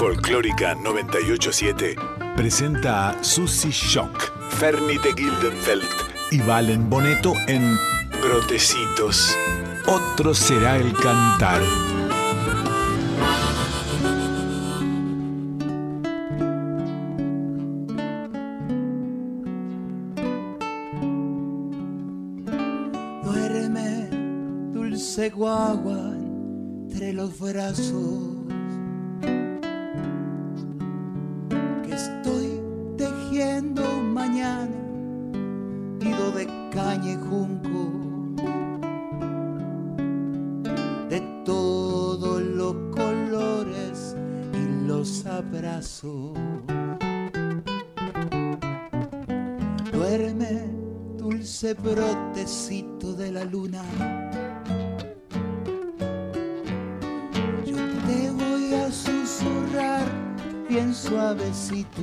Folclórica 987 presenta a Susie Shock, Fernie de Gildenfeld y Valen Boneto en Brotecitos. Otro será el cantar. Duerme, dulce guagua, entre los brazos. Dulce brotecito de la luna. Yo te voy a susurrar bien suavecito.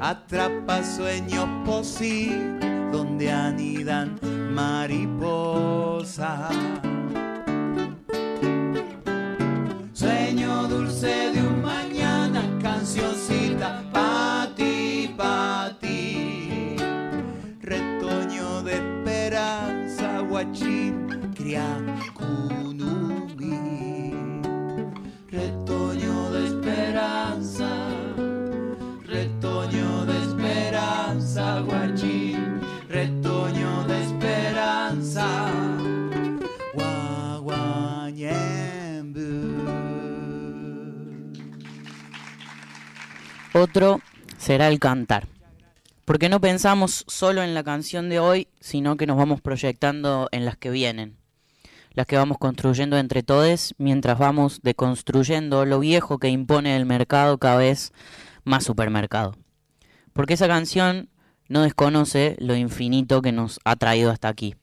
atrapa sueños posibles donde anidan mariposas. Sueño dulce de un mañana, cancioncita pa' ti, pa' ti. Retoño de esperanza, guachín, cría Otro será el cantar. Porque no pensamos solo en la canción de hoy, sino que nos vamos proyectando en las que vienen. Las que vamos construyendo entre todos mientras vamos deconstruyendo lo viejo que impone el mercado cada vez más supermercado. Porque esa canción no desconoce lo infinito que nos ha traído hasta aquí.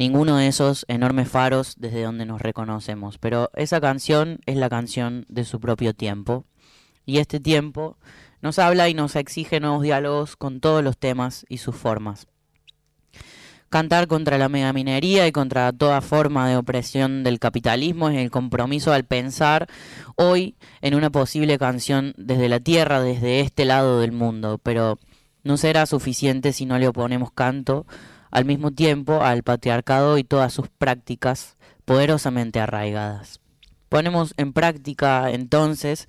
Ninguno de esos enormes faros desde donde nos reconocemos. Pero esa canción es la canción de su propio tiempo. Y este tiempo nos habla y nos exige nuevos diálogos con todos los temas y sus formas. Cantar contra la megaminería y contra toda forma de opresión del capitalismo es el compromiso al pensar hoy en una posible canción desde la tierra, desde este lado del mundo, pero no será suficiente si no le oponemos canto al mismo tiempo al patriarcado y todas sus prácticas poderosamente arraigadas. Ponemos en práctica entonces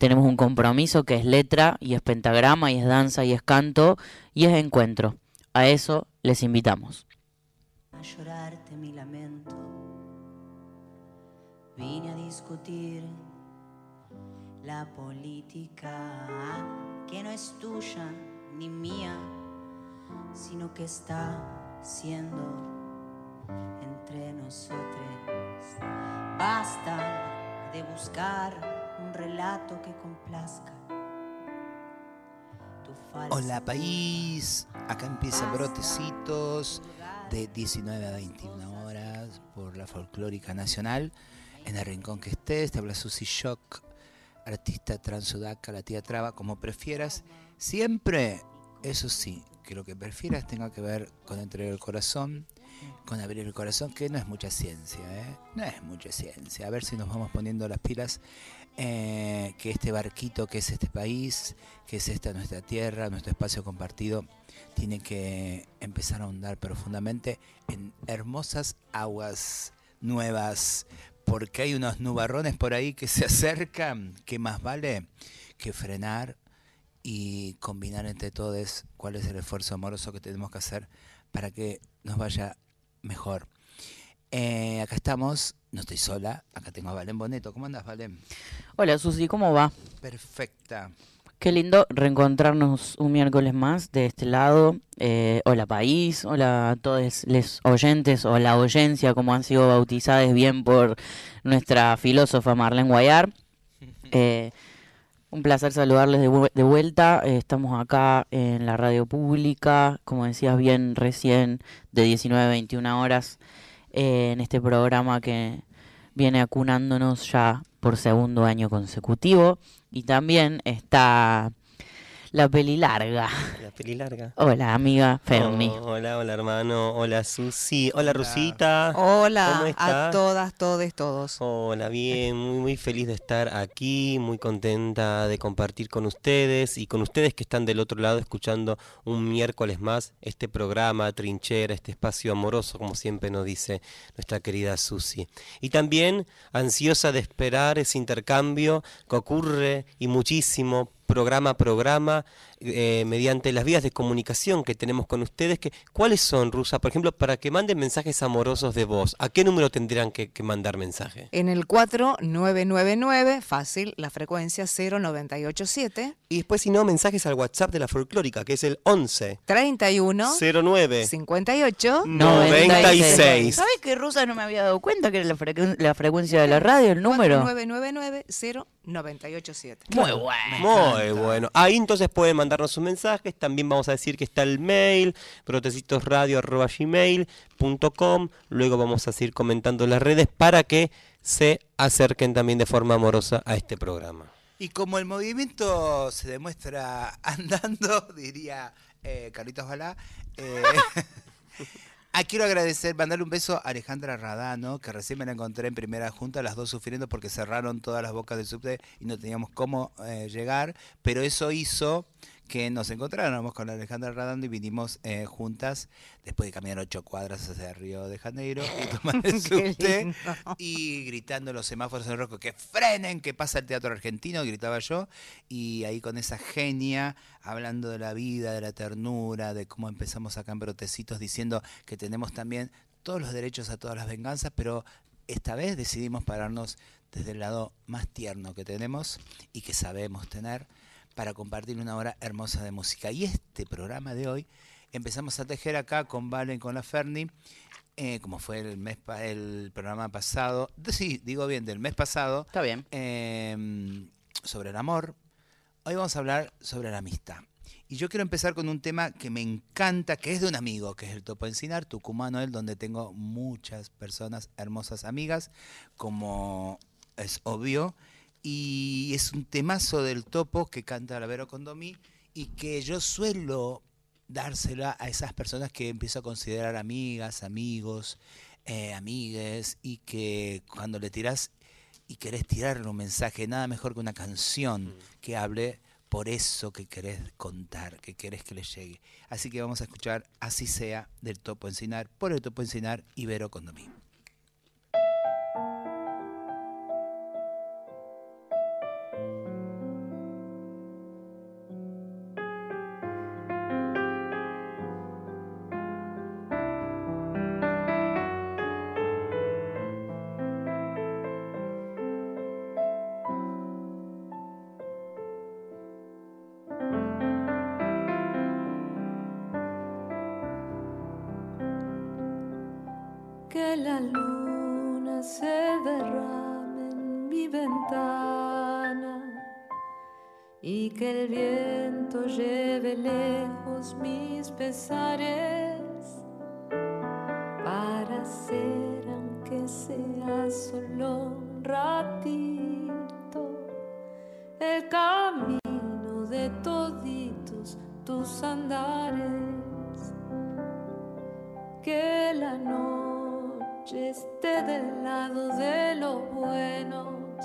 Tenemos un compromiso que es letra y es pentagrama y es danza y es canto y es encuentro. A eso les invitamos. A llorarte mi lamento. Vine a discutir la política que no es tuya ni mía, sino que está siendo entre nosotros. Basta de buscar relato que complazca. Hola país, acá empiezan brotecitos de 19 a 21 horas por la Folclórica Nacional. En el rincón que estés, te habla Susi Shock, artista transudaca, la tía traba, como prefieras. Siempre, eso sí, que lo que prefieras tenga que ver con entregar el corazón, con abrir el corazón, que no es mucha ciencia, ¿eh? No es mucha ciencia. A ver si nos vamos poniendo las pilas, eh, que este barquito que es este país, que es esta nuestra tierra, nuestro espacio compartido, tiene que empezar a ahondar profundamente en hermosas aguas nuevas, porque hay unos nubarrones por ahí que se acercan, que más vale que frenar y combinar entre todos cuál es el esfuerzo amoroso que tenemos que hacer para que nos vaya mejor. Eh, acá estamos, no estoy sola, acá tengo a Valen Boneto. ¿Cómo andas, Valen? Hola Susi, ¿cómo va? Perfecta. Qué lindo reencontrarnos un miércoles más de este lado. Eh, hola país, hola a todos los oyentes o la oyencia, como han sido bautizados bien por nuestra filósofa Marlene Guayar. Eh, un placer saludarles de, vu- de vuelta. Eh, estamos acá en la radio pública, como decías bien recién, de 19 a 21 horas, en este programa que viene acunándonos ya por segundo año consecutivo. Y también está la peli larga. La peli larga. Hola, amiga Fermi. Oh, hola, hola hermano, hola Susi, hola Rusita. Hola ¿Cómo a está? todas, todes, todos. Hola, bien, muy muy feliz de estar aquí, muy contenta de compartir con ustedes y con ustedes que están del otro lado escuchando un miércoles más este programa Trinchera, este espacio amoroso, como siempre nos dice nuestra querida Susi. Y también ansiosa de esperar ese intercambio que ocurre y muchísimo programa programa eh, mediante las vías de comunicación que tenemos con ustedes. Que, ¿Cuáles son, Rusa? Por ejemplo, para que manden mensajes amorosos de voz, ¿a qué número tendrían que, que mandar mensaje? En el 4999, fácil, la frecuencia 0987 Y después, si no, mensajes al WhatsApp de la folclórica, que es el 11 31 09 58 96. ¿Sabes que Rusa no me había dado cuenta que era la, frecu- la frecuencia de la radio, el número? 4999 0987. Muy bueno. Muy bueno. Ahí entonces pueden mandarnos sus mensajes. También vamos a decir que está el mail, protecitosradio.gmail.com. Luego vamos a seguir comentando las redes para que se acerquen también de forma amorosa a este programa. Y como el movimiento se demuestra andando, diría eh, Carlitos Balá, eh, ah, quiero agradecer, mandarle un beso a Alejandra Radano, que recién me la encontré en primera junta, las dos sufriendo porque cerraron todas las bocas del subte y no teníamos cómo eh, llegar, pero eso hizo que nos encontráramos con Alejandra Radano y vinimos eh, juntas después de caminar ocho cuadras hacia Río de Janeiro y tomar el subte y gritando los semáforos en rojo que frenen, que pasa el teatro argentino, gritaba yo, y ahí con esa genia, hablando de la vida, de la ternura, de cómo empezamos acá en Brotecitos, diciendo que tenemos también todos los derechos a todas las venganzas, pero esta vez decidimos pararnos desde el lado más tierno que tenemos y que sabemos tener para compartir una hora hermosa de música. Y este programa de hoy empezamos a tejer acá con Valen, con la Ferni, eh, como fue el mes el programa pasado, sí, digo bien, del mes pasado, Está bien. eh, sobre el amor. Hoy vamos a hablar sobre la amistad. Y yo quiero empezar con un tema que me encanta, que es de un amigo, que es el Topo Encinar, tucumano él, donde tengo muchas personas hermosas amigas, como es obvio. Y es un temazo del Topo que canta la Vero Condomí y que yo suelo dársela a esas personas que empiezo a considerar amigas, amigos, eh, amigues, y que cuando le tiras y querés tirarle un mensaje, nada mejor que una canción que hable por eso que querés contar, que querés que le llegue. Así que vamos a escuchar Así sea del Topo Encinar, por el Topo Encinar, Ibero Condomí. Que la luna se derrame en mi ventana y que el viento lleve lejos mis pesares para ser aunque sea solo un ratito el camino de toditos tus andares. Que la noche esté del lado de los buenos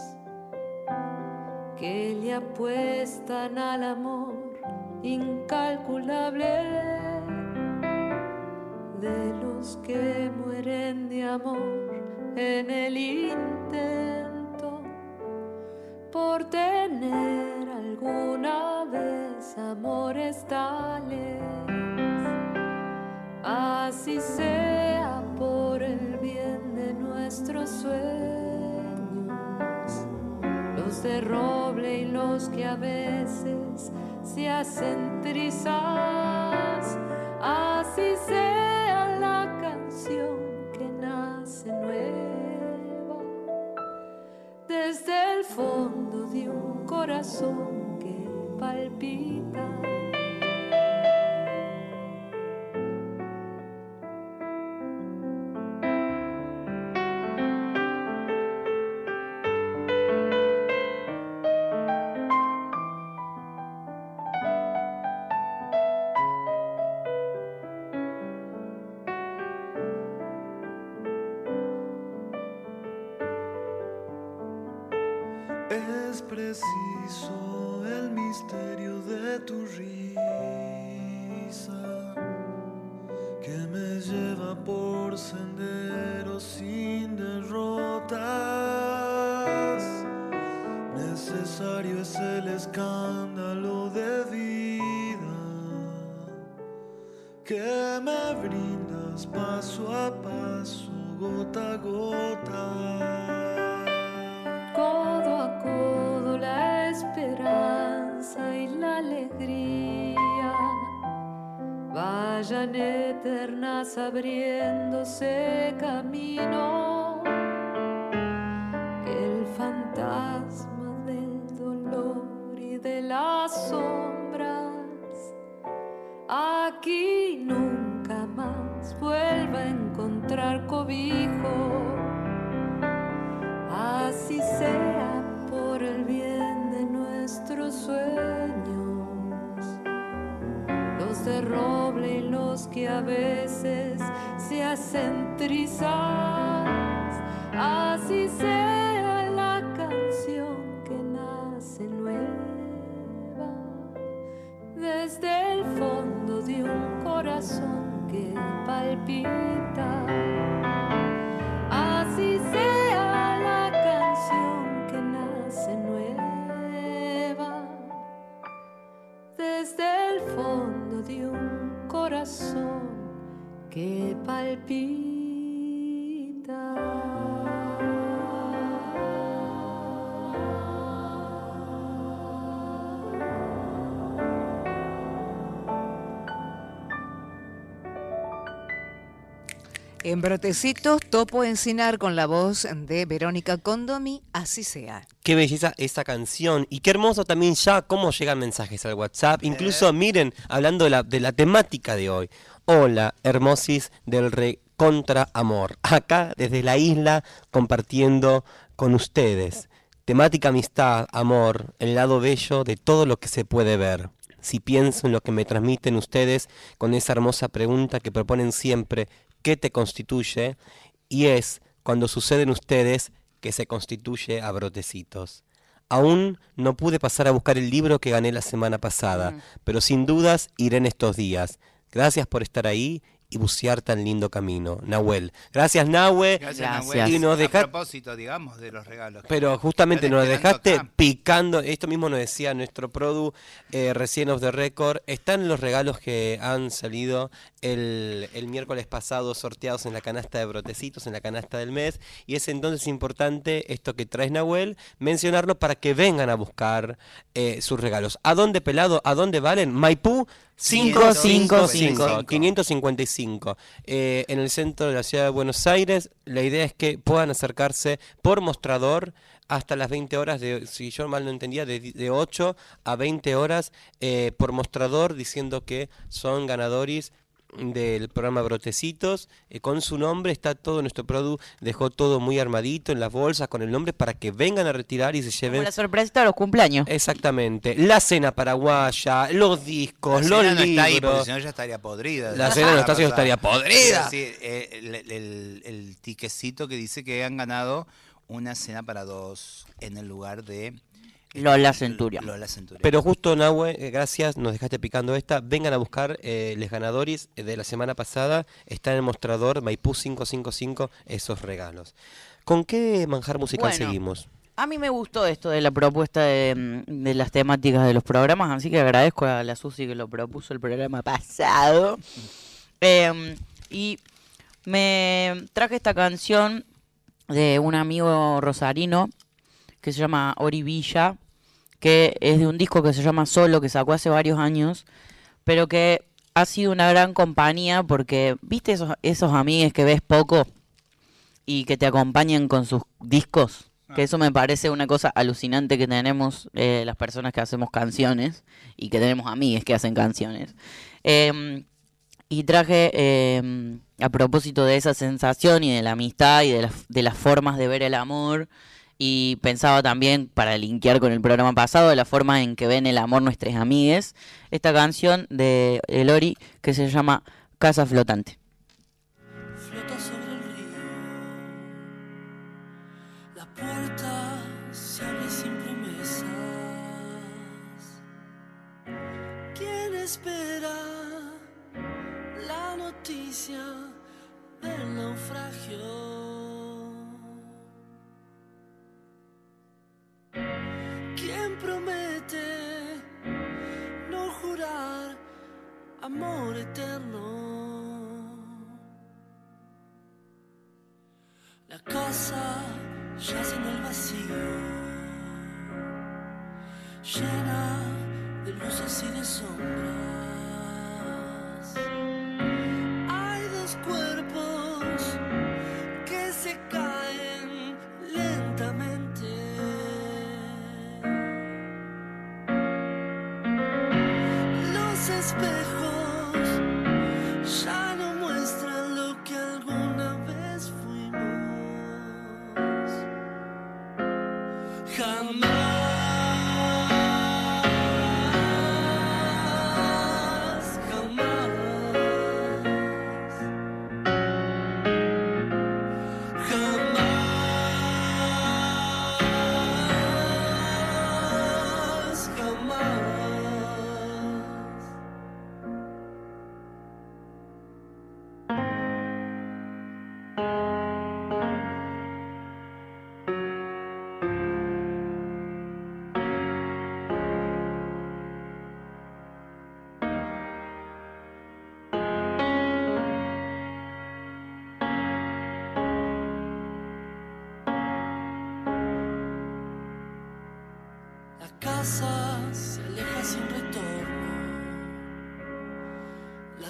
que le apuestan al amor incalculable de los que mueren de amor en el intento por tener alguna vez amores tales. Así sea nuestros sueños, los de roble y los que a veces se hacen trizas, así sea la canción que nace nueva desde el fondo de un corazón que palpita. sabré En Brotecitos, Topo Encinar con la voz de Verónica Condomi, así sea. Qué belleza esa canción y qué hermoso también ya cómo llegan mensajes al WhatsApp. Incluso miren, hablando de la, de la temática de hoy. Hola, hermosis del re contra amor. Acá desde la isla compartiendo con ustedes. Temática amistad, amor, el lado bello de todo lo que se puede ver. si pienso en lo que me transmiten ustedes con esa hermosa pregunta que proponen siempre, ¿qué te constituye? Y es cuando suceden ustedes que se constituye a brotecitos. Aún no pude pasar a buscar el libro que gané la semana pasada, Mm. pero sin dudas iré en estos días. Gracias por estar ahí y bucear tan lindo camino. Nahuel. Gracias, Nahue. Gracias. Nahuel. Y nos A deja- propósito, digamos, de los regalos. Pero justamente nos dejaste acá. picando, esto mismo nos decía nuestro produ eh, recién off the record, están los regalos que han salido el, el miércoles pasado sorteados en la canasta de brotecitos, en la canasta del mes, y es entonces importante esto que traes Nahuel, mencionarlo para que vengan a buscar eh, sus regalos. ¿A dónde pelado? ¿A dónde valen? Maipú 555 555 eh, en el centro de la ciudad de Buenos Aires. La idea es que puedan acercarse por mostrador hasta las 20 horas, de, si yo mal no entendía, de, de 8 a 20 horas eh, por mostrador, diciendo que son ganadores del programa Brotecitos, eh, con su nombre, está todo nuestro produ, dejó todo muy armadito en las bolsas con el nombre para que vengan a retirar y se Como lleven la sorpresita de los cumpleaños. Exactamente. La cena paraguaya, los discos, La los cena no está ahí, libros. porque si no ya estaría podrida. La cena no está, si no estaría podrida. decir, eh, el, el- el tiquecito que dice que han ganado una cena para dos en el lugar de Lola Centurion. Lola Centurion. Pero justo, Nahue, eh, gracias, nos dejaste picando esta. Vengan a buscar eh, los ganadores de la semana pasada. Está en el mostrador Maipú 555 esos regalos. ¿Con qué manjar musical Bueno. seguimos? A mí me gustó esto de la propuesta de, mm, de las temáticas de los programas, así que agradezco a la Susi que lo propuso el programa pasado. Em, y me traje esta canción de un amigo rosarino que se llama Ori Villa, que es de un disco que se llama Solo, que sacó hace varios años, pero que ha sido una gran compañía porque, ¿viste esos, esos amigues que ves poco y que te acompañan con sus discos? Que eso me parece una cosa alucinante que tenemos eh, las personas que hacemos canciones y que tenemos amigues que hacen canciones. Em, y traje, em, a propósito de esa sensación y de la amistad y de las formas de ver el amor, y pensaba también, para linkear con el programa pasado, de la forma en que ven el amor nuestras amigues, esta canción de Elori que se llama Casa Flotante. Amor eterno? La casa yace en el vacío, llena de luces y de sombras.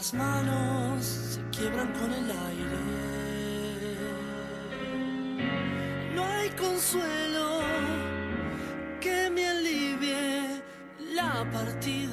Las manos se quiebran con el aire. No hay consuelo que me alivie la partida.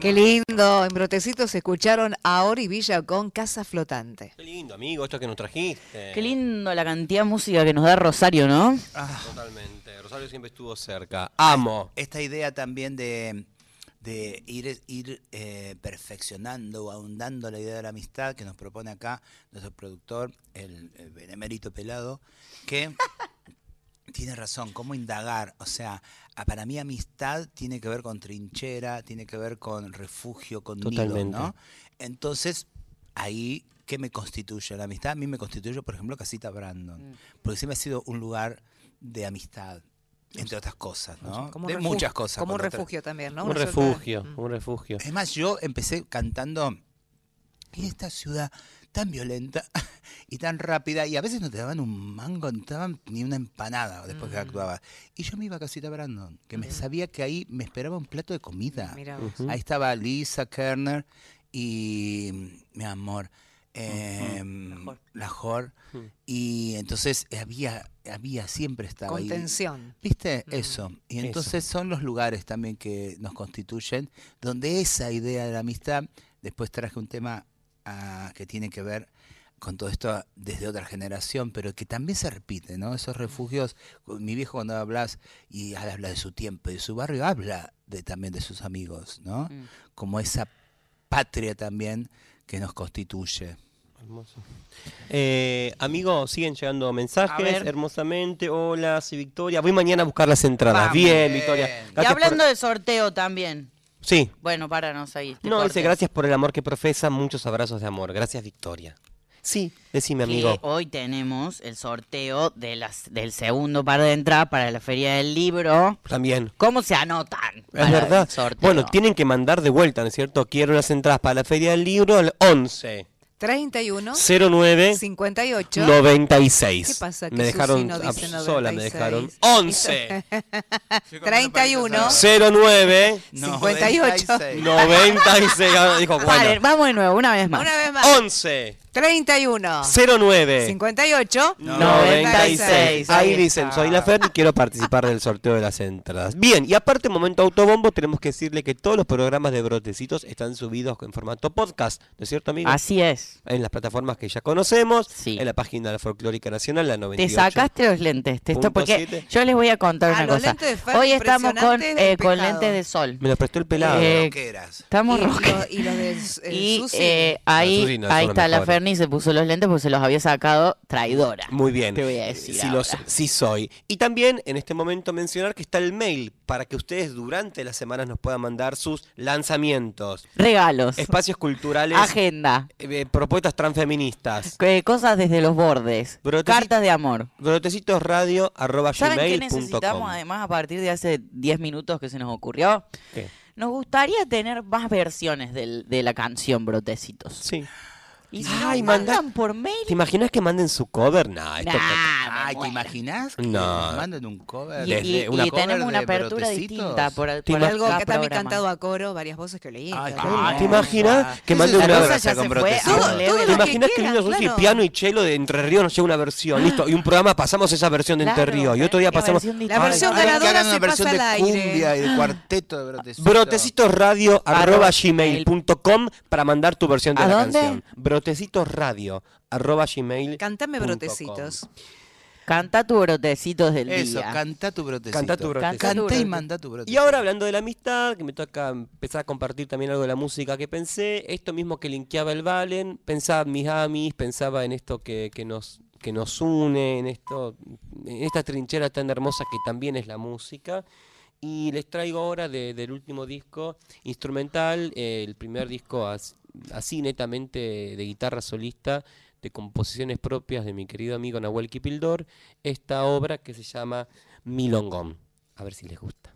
Qué lindo. En Brotecitos escucharon a Ori Villa con Casa Flotante. Qué lindo, amigo, esto que nos trajiste. Qué lindo la cantidad de música que nos da Rosario, ¿no? Totalmente. Rosario siempre estuvo cerca. Amo. Esta idea también de, de ir, ir eh, perfeccionando o ahondando la idea de la amistad que nos propone acá nuestro productor, el, el benemérito pelado, que tiene razón, cómo indagar. O sea, para mí amistad tiene que ver con trinchera, tiene que ver con refugio, con nido, Totalmente. ¿no? Entonces, ahí, ¿qué me constituye la amistad? A mí me constituye, por ejemplo, Casita Brandon, porque siempre ha sido un lugar de amistad, entre otras cosas, ¿no? Como de muchas cosas. Como un otra- refugio también, ¿no? Un Una suerte de- refugio, un refugio. es más, yo empecé cantando en esta ciudad tan violenta y tan rápida, y a veces no te daban un mango, no te daban ni una empanada después que actuabas. Y yo me iba a Casita Brandon, que me sabía que ahí me esperaba un plato de comida. Mira vos. Ujú. Ahí estaba Lisa Kerner y mi amor, eh, la Jor. Y entonces había, había, siempre estaba ahí. Contención. ¿Viste? Mm. Eso. Y Eso. entonces son los lugares también que nos constituyen, donde esa idea de la amistad, después traje un tema ah, que tiene que ver con todo esto desde otra generación, pero que también se repite, ¿no? Esos refugios, mi viejo cuando hablas y habla de su tiempo y de su barrio, habla de, también de sus amigos, ¿no? Mm. Como esa patria también que nos constituye. Hermoso. Eh, amigo, siguen llegando mensajes hermosamente. Hola, soy Victoria. Voy mañana a buscar las entradas. Vamos. Bien, Victoria. Y por- hablando de sorteo también. Sí. Bueno, para, no seguir. te No, dice gracias por el amor que profesa. Muchos abrazos de amor. Gracias, Victoria. Sí, decime, amigo. Que hoy tenemos el sorteo de las, del segundo par de entradas para la Feria del Libro. También. ¿Cómo se anotan? Es verdad. el? Bueno, tienen que mandar de vuelta, ¿no es cierto? Quiero las entradas para la Feria del Libro al 11 31 09 58 96. ¿Qué pasa que me dejaron Susi no dice ab- sola, me 96? dejaron 11 31 09 58 96. Ah, Dijo, Paren, bueno. vamos de nuevo, una vez más. Una vez más. 11 31 09 58 96. Ahí dicen, soy la Fer y quiero participar del sorteo de las entradas. Bien, y aparte, momento autobombo, tenemos que decirle que todos los programas de Brotecitos están subidos en formato podcast, ¿no es cierto, amigo? Así es. En las plataformas que ya conocemos, Sí. en la página de la Folclórica Nacional, la Te 98. sacaste los lentes. Te esto, porque yo les voy a contar Ah, una los cosa. lentes de Fer Hoy estamos con, eh, con lentes de sol. Me los prestó el pelado. Eh. Estamos y, rojos. lo- y los de eh, Y eh, ahí, no, ahí está la mejores. Ferni, se puso los lentes porque se los había sacado traidora. Muy bien. Te voy a decir Sí, lo ahora. so- sí soy. Y también en este momento mencionar que está el mail para que ustedes durante las semanas nos puedan mandar sus lanzamientos, Regalos. espacios culturales, Agenda. eh, propuestas transfeministas. eh, cosas desde los bordes. Broteci- Cartas de amor. Brotecitosradio arroba ¿Saben qué gmail necesitamos com. además a partir de hace 10 minutos que se nos ocurrió? ¿Qué? Nos gustaría tener más versiones del- de la canción Brotecitos. Sí. Y si Ay, nos manda- mandan por mail. ¿Te imaginas que manden su cover? No, esto Nah, Ay, ¿te imaginas? Que No. nos manden un cover? Y, y- desde una y cover tenemos una de apertura Brotecitos? distinta por. Algo cada que también programa. cantado a coro, varias voces que leí. Ay, claro. qué ¿Te imaginas que mande una cosa ya con se fue Brotecitos. a un Todo- level. todo ¿Te lo imaginas que, quieran, Niños claro. piano y chelo de Entre Ríos nos lleva una versión? Listo, y un programa pasamos esa versión de Entre Claro, Ríos. Y otro día pasamos. versión La Ay, versión que ganadora hagan una se versión pasa de al aire. cumbia y de cuarteto de Brotecitos. Brotecitosradio arroba Arroba gmail.com para mandar tu versión de ¿A la dónde? canción. Brotecitosradio arroba gmail. Cantame brotecitos. Canta tu brotecitos del Eso, día. canta tu brotecito. Canta tu brotecito. Canta y manda tu brotecito. Y ahora hablando de la amistad, que me toca empezar a compartir también algo de la música que pensé, esto mismo que linkeaba el Valen, pensaba en mis amis, pensaba en esto que, que nos que nos une, en esto, en esta trinchera tan hermosa que también es la música. Y les traigo ahora de- del último disco instrumental, eh, el primer disco as- así netamente de guitarra solista, de composiciones propias de mi querido amigo Nahuel Kipildor, esta obra que se llama Milongón. A ver si les gusta.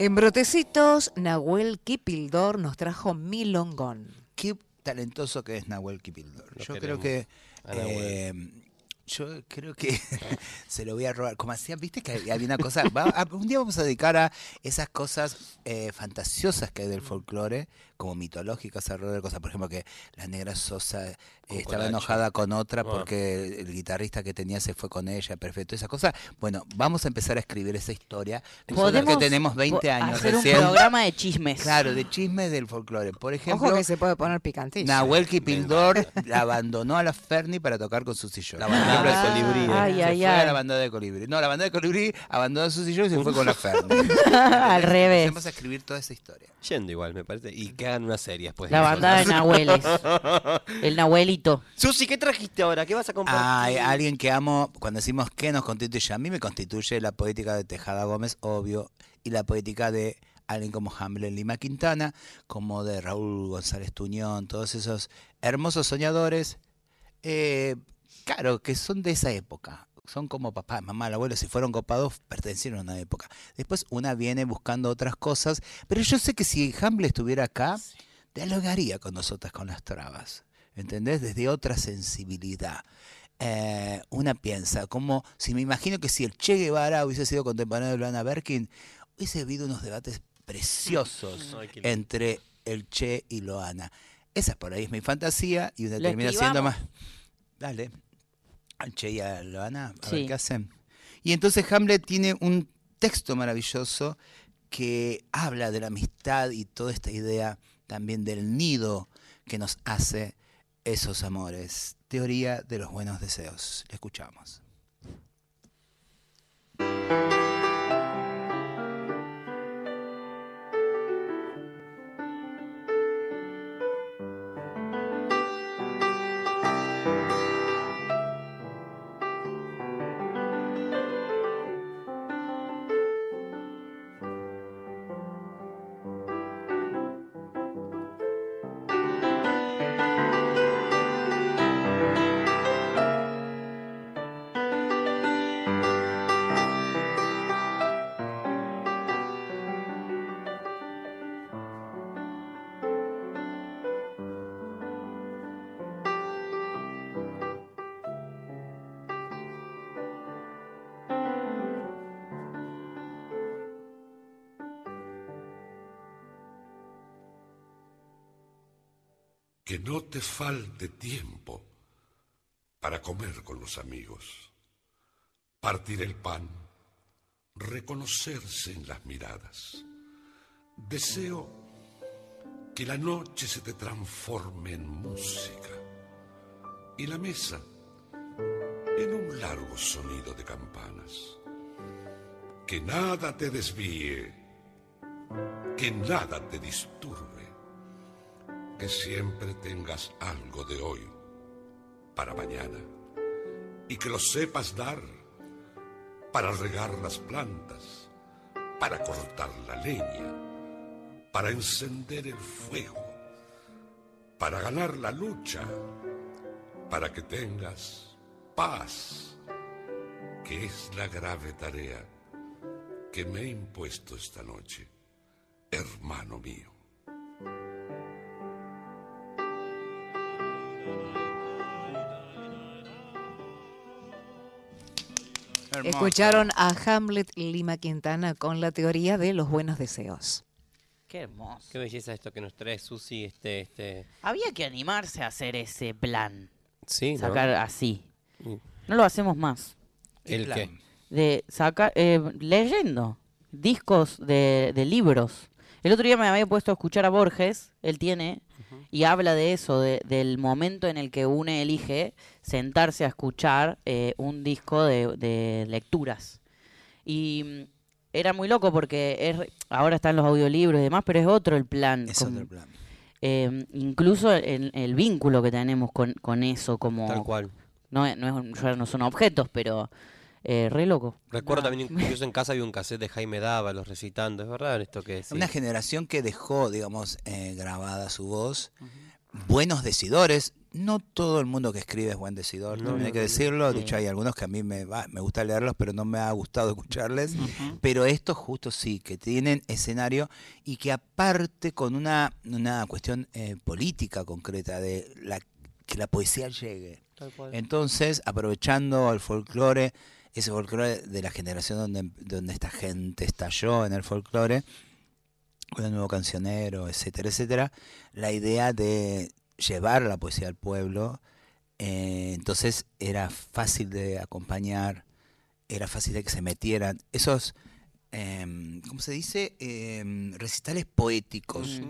En Brotecitos, Nahuel Kipildor nos trajo Milongón. Qué talentoso que es Nahuel Kipildor. Lo Yo creo que... eh, yo creo que se lo voy a robar. Como hacían, viste que había una cosa. va- a- un día vamos a dedicar a esas cosas eh, fantasiosas que hay del folclore, como mitológicas, alrededor de cosas. Por ejemplo, que la negra Sosa eh, estaba enojada con otra Ah. porque el guitarrista que tenía se fue con ella, perfecto. Esas cosas. Bueno, vamos a empezar a escribir esa historia. Nosotros que Podemos tenemos 20 po- años hacer recién. un programa de chismes. Claro, de chismes del folclore. Por ejemplo, Ojo que se puede poner picantilla. Nahuel Kipildor la abandonó a la Ferni para tocar con Susy Show. La Colibrí. Ah, Ay, se ay, fue a la ay. bandada de Colibrí. No, la bandada de Colibrí abandonó a Susy Show y se fue con la Ferni. Al revés. Empecemos a escribir toda esa historia. Yendo igual, me parece. Y que hagan una serie después. La de bandada de. Nahueles. El Nahuelito. Susi, ¿qué trajiste ahora? ¿Qué vas a compartir? Hay alguien que amo, cuando decimos que nos constituye, a mí me constituye la poética de Tejada Gómez, obvio, y la poética de alguien como Hamlet Lima Quintana, como de Raúl González Tuñón, todos esos hermosos soñadores, eh, claro, que son de esa época. Son como papá, mamá, el abuelo, si fueron copados, pertenecieron a una época. Después una viene buscando otras cosas, pero yo sé que si Hamlet estuviera acá, dialogaría con nosotras con las trabas. ¿Entendés? Desde otra sensibilidad. Eh, una piensa, como si me imagino que si el Che Guevara hubiese sido contemporáneo de Luana Berkin, hubiese habido unos debates preciosos Ay, entre el Che y Loana. Esa por ahí es mi fantasía y una ¿Lo termina siendo más. Dale. Che y a Loana, a Sí. ver qué hacen. Y entonces Hamlet tiene un texto maravilloso que habla de la amistad y toda esta idea también del nido que nos hace esos amores. Teoría de los buenos deseos. Le escuchamos. Que no te falte tiempo para comer con los amigos, partir el pan, reconocerse en las miradas. Deseo que la noche se te transforme en música y la mesa en un largo sonido de campanas. Que nada te desvíe, que nada te disturbe que siempre tengas algo de hoy para mañana y que lo sepas dar para regar las plantas, para cortar la leña, para encender el fuego, para ganar la lucha, para que tengas paz, que es la grave tarea que me he impuesto esta noche, hermano mío. Escucharon a Hamlet Lima Quintana con la teoría de los buenos deseos. Qué hermoso. Qué belleza esto que nos trae Susi, este, este. Había que animarse a hacer ese plan. Sí, ¿no? Sacar así. Mm. No lo hacemos más. ¿El plan? qué? De sacar, eh, leyendo discos de, de libros. El otro día me había puesto a escuchar a Borges, él tiene, y habla de eso, de- del momento en el que uno elige sentarse a escuchar eh, un disco de, de lecturas. Y mm, era muy loco porque es, ahora están los audiolibros y demás, pero es otro el plan. Es otro plan. eh, incluso el, el vínculo que tenemos con, con eso, como... Tal cual. No, es- no, es un- ya no son objetos, pero eh, re loco. Recuerdo Nada. también, incluso en casa había un cassette de Jaime Dávalos recitando. Es verdad esto que decís. Una generación que dejó, digamos, eh, grabada su voz, buenos decidores. No todo el mundo que escribe es buen decidor, No, también hay que decirlo. De hecho, hay algunos que a mí me, va- me gusta leerlos, pero no me ha gustado escucharles. Pero estos justo sí, que tienen escenario y que aparte con una, una cuestión eh, política concreta de la, que la poesía llegue. Entonces, aprovechando el folclore, ese folclore de la generación donde, donde esta gente estalló en el folclore, con el nuevo cancionero, etcétera, etcétera, la idea de llevar la poesía al pueblo, eh, entonces era fácil de acompañar, era fácil de que se metieran esos, em, ¿cómo se dice? Em, recitales poéticos.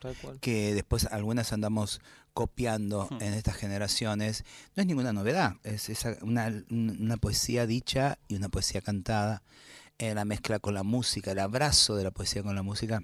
Tal cual. que después algunas andamos copiando Hmm. en estas generaciones, no es ninguna novedad, es una, una poesía dicha y una poesía cantada, eh, la mezcla con la música, el abrazo de la poesía con la música.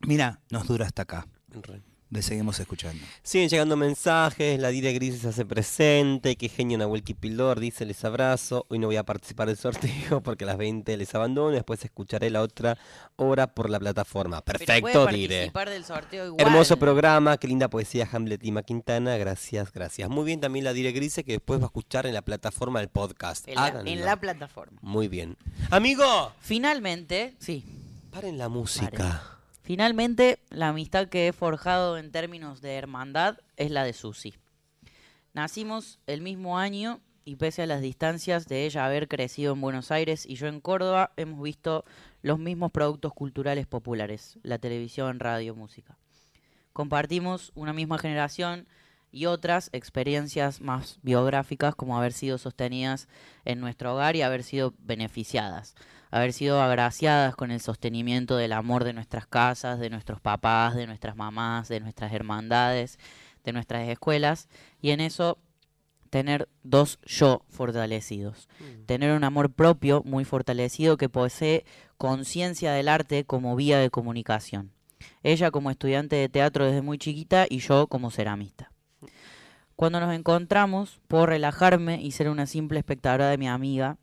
Mira, nos dura hasta acá, Re. Le seguimos escuchando. Siguen llegando mensajes, la Dire Gris se hace presente, qué genio Nahuel Kipildor, dice les abrazo, hoy no voy a participar del sorteo porque a las 20 les abandono, después escucharé la otra hora por la plataforma. Perfecto, Dire. participar del sorteo igual. Hermoso programa, qué linda poesía Hamlet y Quintana, gracias, gracias. Muy bien también la Dire Grise que después va a escuchar en la plataforma del podcast. En la, Háganlo. en la plataforma. Muy bien. Amigo, Finalmente, sí. paren la música. Finalmente, la amistad que he forjado en términos de hermandad es la de Susi. Nacimos el mismo año y pese a las distancias de ella haber crecido en Buenos Aires y yo en Córdoba, hemos visto los mismos productos culturales populares, la televisión, radio, música. Compartimos una misma generación y otras experiencias más biográficas como haber sido sostenidas en nuestro hogar y haber sido beneficiadas, haber sido agraciadas con el sostenimiento del amor de nuestras casas, de nuestros papás, de nuestras mamás, de nuestras hermandades, de nuestras escuelas y en eso tener dos yo fortalecidos, tener un amor propio muy fortalecido que posee conciencia del arte como vía de comunicación. Ella como estudiante de teatro desde muy chiquita y yo como ceramista. Cuando nos encontramos, puedo relajarme y ser una simple espectadora de mi amiga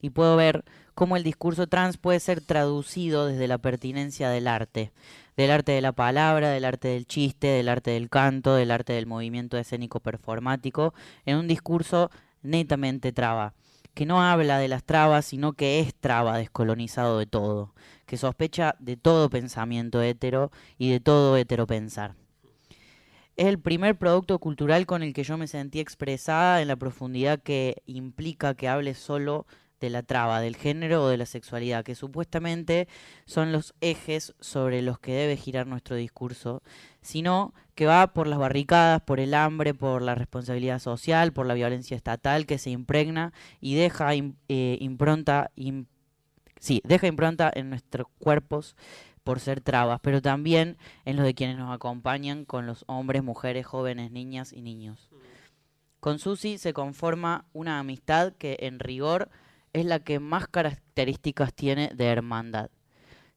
y puedo ver cómo el discurso trans puede ser traducido desde la pertinencia del arte, del arte de la palabra, del arte del chiste, del arte del canto, del arte del movimiento escénico performático, en un discurso netamente traba, que no habla de las trabas, sino que es traba descolonizado de todo, que sospecha de todo pensamiento hetero y de todo heteropensar. Es el primer producto cultural con el que yo me sentí expresada en la profundidad que implica que hable solo de la traba, del género o de la sexualidad, que supuestamente son los ejes sobre los que debe girar nuestro discurso, sino que va por las barricadas, por el hambre, por la responsabilidad social, por la violencia estatal que se impregna y deja eh, impronta, im- sí, deja impronta en nuestros cuerpos por ser trabas, pero también en los de quienes nos acompañan con los hombres, mujeres, jóvenes, niñas y niños. Con Susi se conforma una amistad que en rigor es la que más características tiene de hermandad.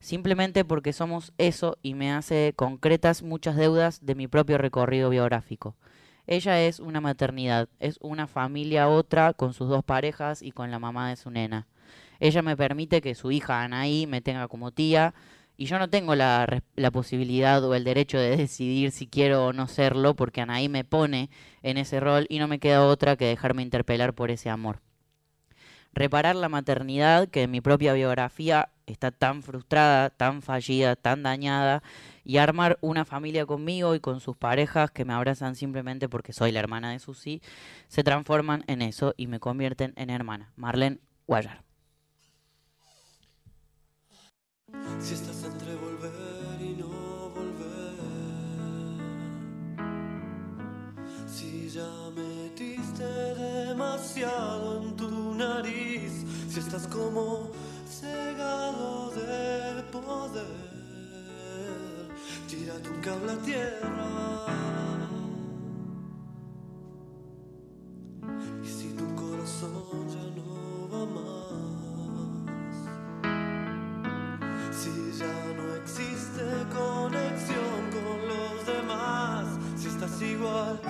Simplemente porque somos eso y me hace concretas muchas deudas de mi propio recorrido biográfico. Ella es una maternidad, es una familia otra con sus dos parejas y con la mamá de su nena. Ella me permite que su hija Anaí me tenga como tía y yo no tengo la, la posibilidad o el derecho de decidir si quiero o no serlo porque Anaí me pone en ese rol y no me queda otra que dejarme interpelar por ese amor. Reparar la maternidad que en mi propia biografía está tan frustrada, tan fallida, tan dañada y armar una familia conmigo y con sus parejas que me abrazan simplemente porque soy la hermana de Susi, se transforman en eso y me convierten en hermana. Marlene Guayar. Si estás entre volver y no volver, si ya metiste demasiado en tu nariz, si estás como cegado de poder, tírate un cable a tierra. Y si tu corazón ya no va más. Si ya no existe conexión con los demás, si estás igual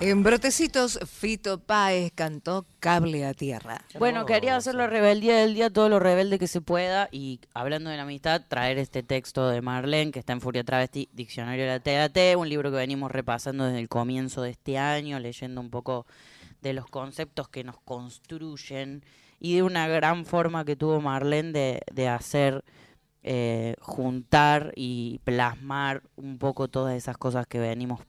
En Brotecitos, Fito Páez cantó Cable a Tierra. Bueno, quería hacer la rebeldía del día, todo lo rebelde que se pueda, y hablando de la amistad, traer este texto de Marlene, que está en Furia Travesti, Diccionario de la TAT, un libro que venimos repasando desde el comienzo de este año, leyendo un poco de los conceptos que nos construyen, y de una gran forma que tuvo Marlene de, de hacer eh, juntar y plasmar un poco todas esas cosas que venimos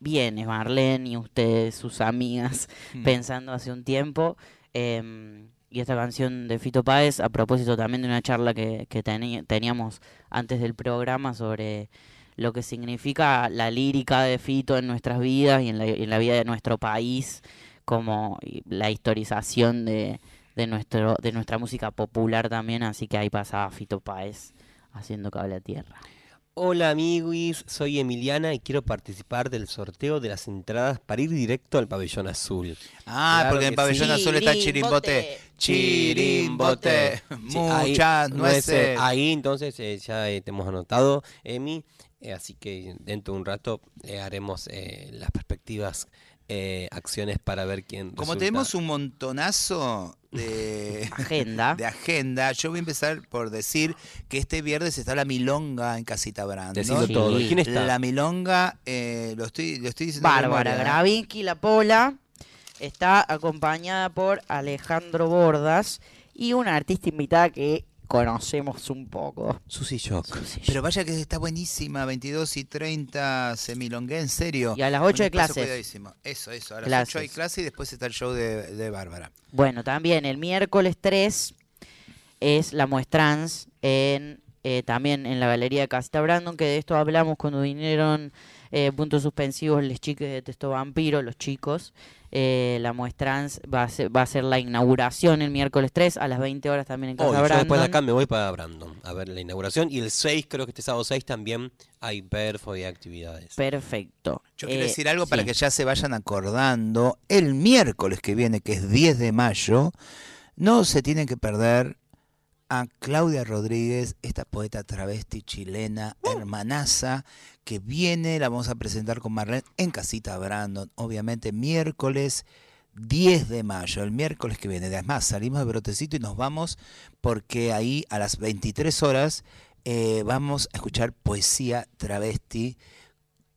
viene Marlene y ustedes, sus amigas, Mm. pensando hace un tiempo. em, y esta canción de Fito Páez, a propósito también de una charla que, que teníamos antes del programa sobre lo que significa la lírica de Fito en nuestras vidas y en la, y en la vida de nuestro país, como la historización de, de, nuestro, de nuestra música popular también, así que ahí pasaba Fito Páez haciendo cable a tierra. Hola amiguis, soy Emiliana y quiero participar del sorteo de las entradas para ir directo al pabellón azul. Ah, Claro porque en que Pabellón sí. Azul está Chirimbote. Chirimbote. Sí, ahí- Muchas nueces. Ahí entonces eh, ya eh, te hemos anotado, Emi. eh, así que dentro de un rato eh, haremos eh, las perspectivas eh, acciones para ver quién. Como resulta. tenemos un montonazo de agenda. de agenda, yo voy a empezar por decir que este viernes está la milonga en Casita Brando. Decilo Sí. todo. ¿Y ¿Quién está? La milonga, eh, lo estoy, lo estoy diciendo. Bárbara ¿eh? Gravinsky, la Pola, está acompañada por Alejandro Bordas y una artista invitada que conocemos un poco. Susi Shock. Susi Pero vaya que está buenísima, 22 y 30 se milongué, en serio. Y a las Un 8 de espacio clases. cuidadísimo. Eso, eso, a las Clases. 8 hay clase y después está el show de, de Bárbara. Bueno, también el miércoles 3 es la muestrans en eh, también en la Galería de Casita Brandon, que de esto hablamos cuando vinieron eh, puntos suspensivos los chicos de Testo Vampiro, los chicos. Eh, la muestrans va a, ser, va a ser la inauguración el miércoles 3 a las 20 horas también en Casa yo después de acá me voy para Brandon a ver la inauguración. Y el 6, creo que este sábado 6 también hay perfo y actividades. Perfecto. Yo quiero Eh, decir algo para que ya se vayan acordando. El miércoles que viene, que es 10 de mayo, no se tienen que perder a Claudia Rodríguez, esta poeta travesti chilena, hermanaza, que viene, la vamos a presentar con Marlene en Casita Brandon, obviamente miércoles 10 de mayo, el miércoles que viene. Además, salimos de Brotecito y nos vamos porque ahí a las 23 horas eh, vamos a escuchar poesía travesti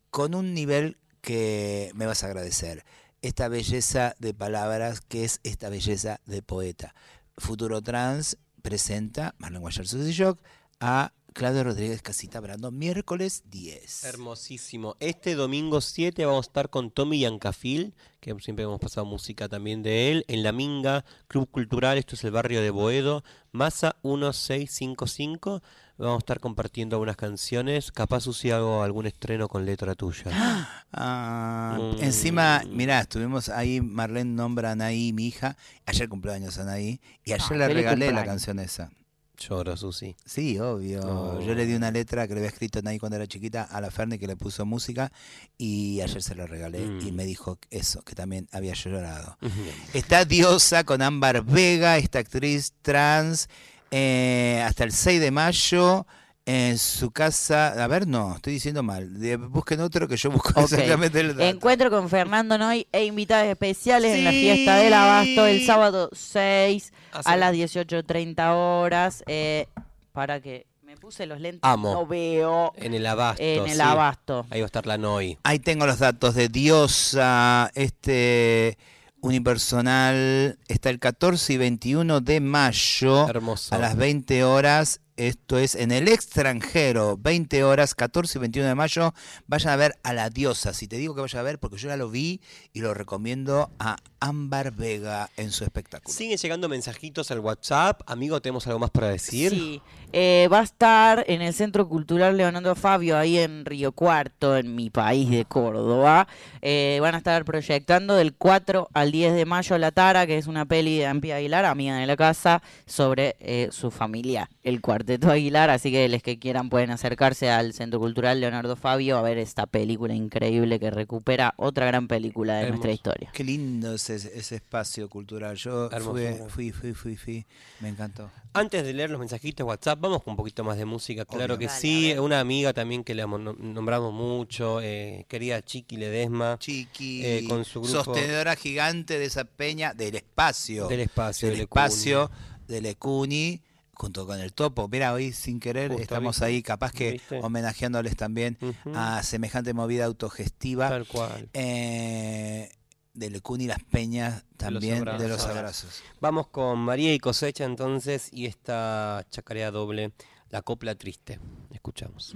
con un nivel que me vas a agradecer. Esta belleza de palabras que es esta belleza de poeta. Futuro Trans presenta, Marlene Guayar Shock, a Claudio Rodríguez Casita Brando, miércoles 10. Hermosísimo. Este domingo 7 vamos a estar con Tommy Yancafil, que siempre hemos pasado música también de él, en La Minga, Club Cultural, esto es el barrio de Boedo, Masa 1655. Vamos a estar compartiendo algunas canciones, capaz si hago algún estreno con letra tuya. Ah, Mm. Encima, mirá, estuvimos ahí, Marlene nombra a Anaí, mi hija. Ayer cumpleaños Anaí. Y ayer Ah, le regalé la canción esa. Lloro, Susi. Sí, obvio. Oh. Yo le di una letra que le había escrito Anaí cuando era chiquita a la Ferni que le puso música. Y ayer se la regalé. Y Mm. me dijo eso, que también había llorado. Está Diosa con Ámbar Vega, esta actriz trans, eh, hasta el 6 de mayo en su casa. A ver, no, estoy diciendo mal. De- busquen otro que yo busco exactamente el dato. Encuentro con Fernando Noy e invitados especiales en la fiesta del abasto el sábado 6 a Hace- las 18.30 horas. eh, para que me puse los lentes, Amo. no veo. En el abasto. En el sí. abasto. Ahí va a estar la Noi. Ahí tengo los datos de Diosa, este unipersonal. Está el 14 y 21 de mayo Hermoso. a las 20 horas. Esto es en el extranjero, 20 horas, 14 y 21 de mayo. Vayan a ver a la diosa. Si te digo que vayan a ver, porque yo ya lo vi y lo recomiendo a Ámbar Vega en su espectáculo. Siguen llegando mensajitos al WhatsApp. Amigo, ¿tenemos algo más para decir? Sí, eh, va a estar en el Centro Cultural Leonardo Fabio, ahí en Río Cuarto, en mi país de Córdoba. Eh, van a estar proyectando del 4 al 10 de mayo La Tara, que es una peli de Ampi Aguilar, amiga de la casa, sobre eh, su familia, el Cuarteto Aguilar. Así que los que quieran pueden acercarse al Centro Cultural Leonardo Fabio a ver esta película increíble que recupera otra gran película de nuestra historia. Qué lindo ese, ese espacio cultural. Yo fui, fui, fui, fui, fui. Me encantó. Antes de leer los mensajitos de WhatsApp, vamos con un poquito más de música. Claro Obvio. que Dale, sí. Una amiga también que nom- nombramos mucho, eh, querida Chiqui Ledesma. Chiqui, Eh, con su grupo- sostenedora gigante de esa peña del espacio. Del espacio, del del espacio del Ecuni, junto con el topo. Mira, hoy sin querer Justo, estamos ¿viste? ahí, capaz que ¿Viste? homenajeándoles también a semejante movida autogestiva. Tal cual. Eh, del Ecuni Las Peñas también, de los abrazos. abrazos. Vamos con María y Cosecha entonces y esta chacarea doble, la copla triste. Escuchamos.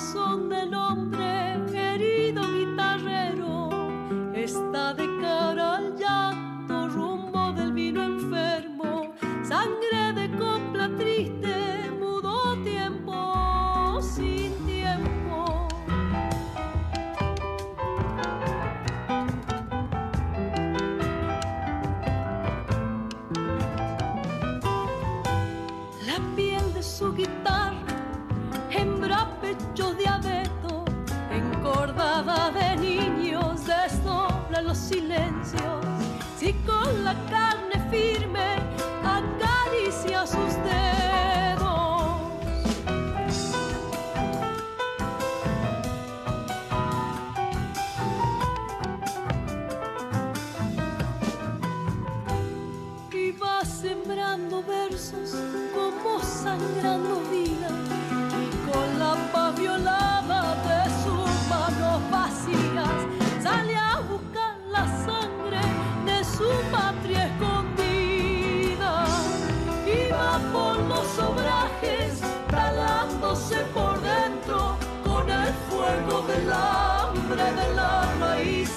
Corazón del hombre silencios. Si con la carne firme acaricia sus dedos.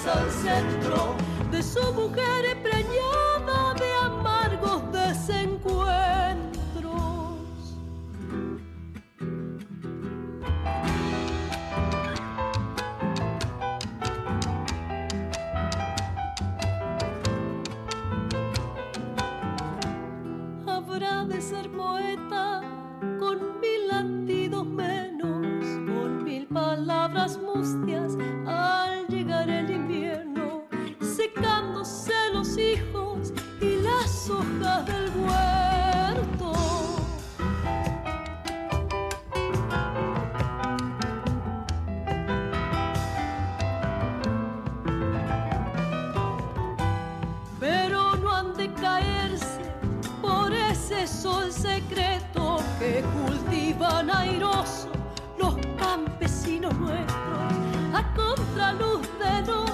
Al centro de su mujer preñada de amargos desencuentros. Habrá de ser poeta con mil latidos menos, con mil palabras mustias de tu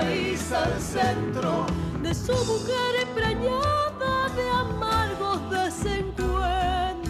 regresa al centro de su mujer empreñada de amargos desencuentros.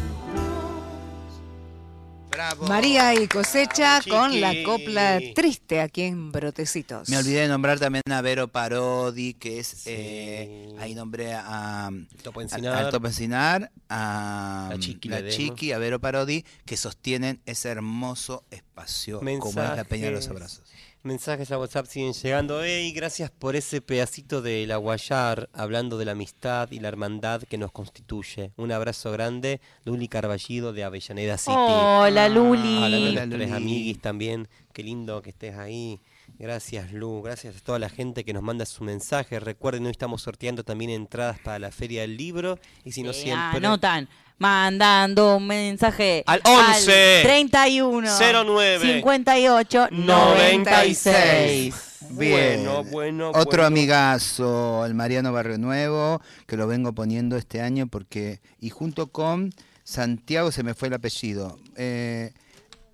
Bravo. María y cosecha Chiqui. con la copla triste aquí en Brotecitos. Me olvidé de nombrar también a Vero Parodi, que es. eh, ahí nombré a. Topo a- Encinar. al Topo Encinar, a La Chiqui la. Chiqui, a Vero Parodi, que sostienen ese hermoso espacio como es la Peña de los Mensajes. Abrazos. Mensajes a WhatsApp siguen llegando. Hey, gracias por ese pedacito de la Guayar, hablando de la amistad y la hermandad que nos constituye. Un abrazo grande, Luli Carballido de Avellaneda City. Hola, Luli. Hablando de Luli. amiguis también. Qué lindo que estés ahí. Gracias, Lu. Gracias a toda la gente que nos manda su mensaje. Recuerden, hoy estamos sorteando también entradas para la Feria del Libro. Y si no Sí, siempre... Anotan, mandando un mensaje Al 11 31 09 58 96. Bien. Bueno, bueno, Otro bueno. amigazo, el Mariano Barrio Nuevo, que lo vengo poniendo este año porque. Y junto con Santiago se me fue el apellido. Eh,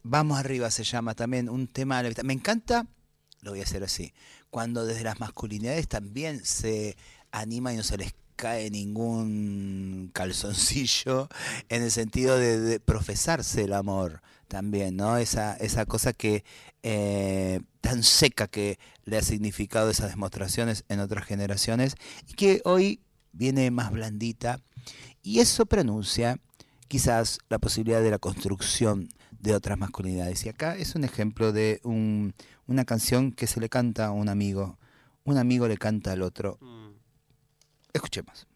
Vamos arriba se llama también un tema. de la- Me encanta, lo voy a hacer así, cuando desde las masculinidades también se anima y no se les cae ningún calzoncillo en el sentido de, profesarse el amor también, ¿no? Esa, esa cosa que eh, tan seca que le ha significado esas demostraciones en otras generaciones y que hoy viene más blandita y eso pronuncia quizás la posibilidad de la construcción de otras masculinidades. Y acá es un ejemplo de un- una canción que se le canta a un amigo, un amigo le canta al otro. Mm. Escuchemos.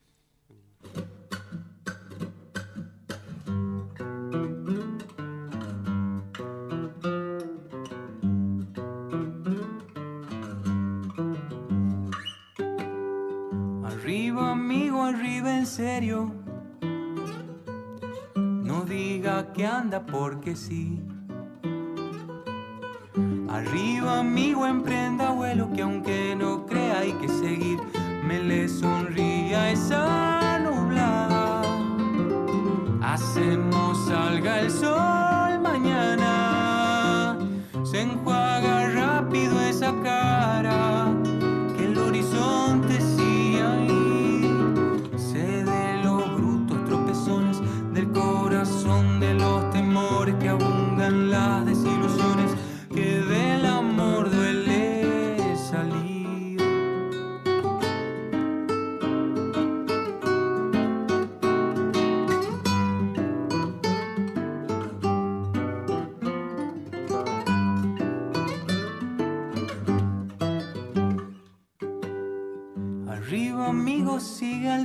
Arriba, amigo, arriba en serio. No diga que anda porque sí. Arriba, amigo, emprenda vuelo que aunque no crea hay que seguir. Me le sonría esa nublada. Hacemos salga el sol mañana. Se enjuaga rápido esa cara.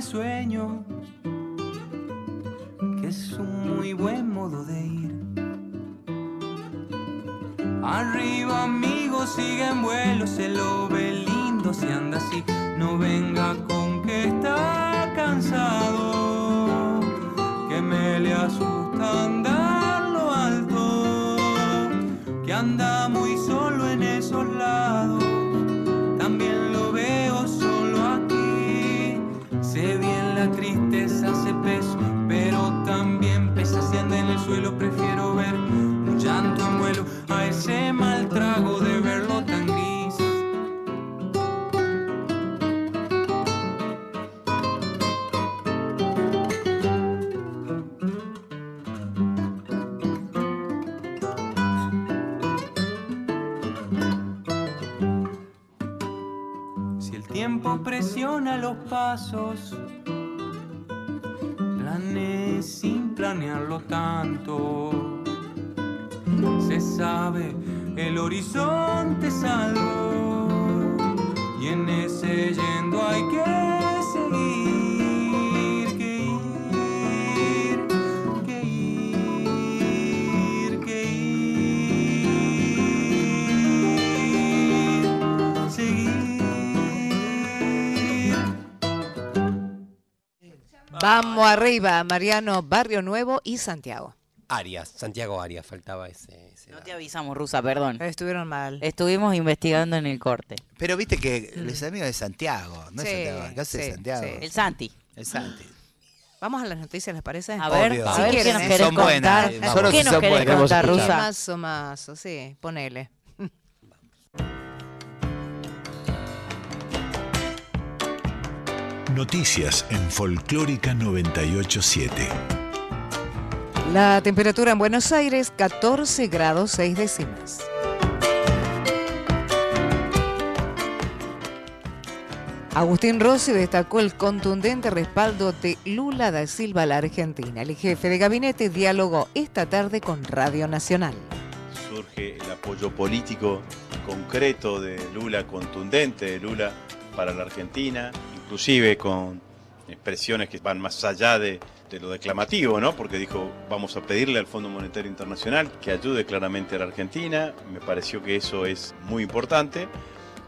Siga el sueño, que es un muy buen modo de ir. Arriba, amigo, siga en vuelo, se lo ve lindo si anda así. No venga con que está cansado, que me le asusta presiona los pasos, planeé sin planearlo tanto. Se sabe, el horizonte es Vamos arriba, Mariano Barrio Nuevo y Santiago. Arias, Santiago Arias, faltaba ese. ese No te avisamos, Rusa, perdón. Estuvieron mal. Estuvimos investigando en el corte. Pero viste que los amigos de Santiago, no Sí, es Santiago, acá es sí, Santiago. sí. El Santi. El Santi. Vamos a las noticias, ¿les parece? A ver, Obvio. a Si ver quieren, qué nos ¿eh? querés Son buenas, contar. eh, solo ¿Qué nos son querés buenas. contar, Rusa? Mazo, mazo, sí, ponele. Noticias en Folclórica 987. La temperatura en Buenos Aires 14 grados 6 décimas. Agustín Rossi destacó el contundente respaldo de Lula da Silva a la Argentina. El jefe de gabinete dialogó esta tarde con Radio Nacional. Surge el apoyo político concreto de Lula, contundente de Lula para la Argentina, inclusive con expresiones que van más allá de, lo declamativo, ¿no? Porque dijo, vamos a pedirle al Fondo Monetario Internacional que ayude claramente a la Argentina. Me pareció que eso es muy importante.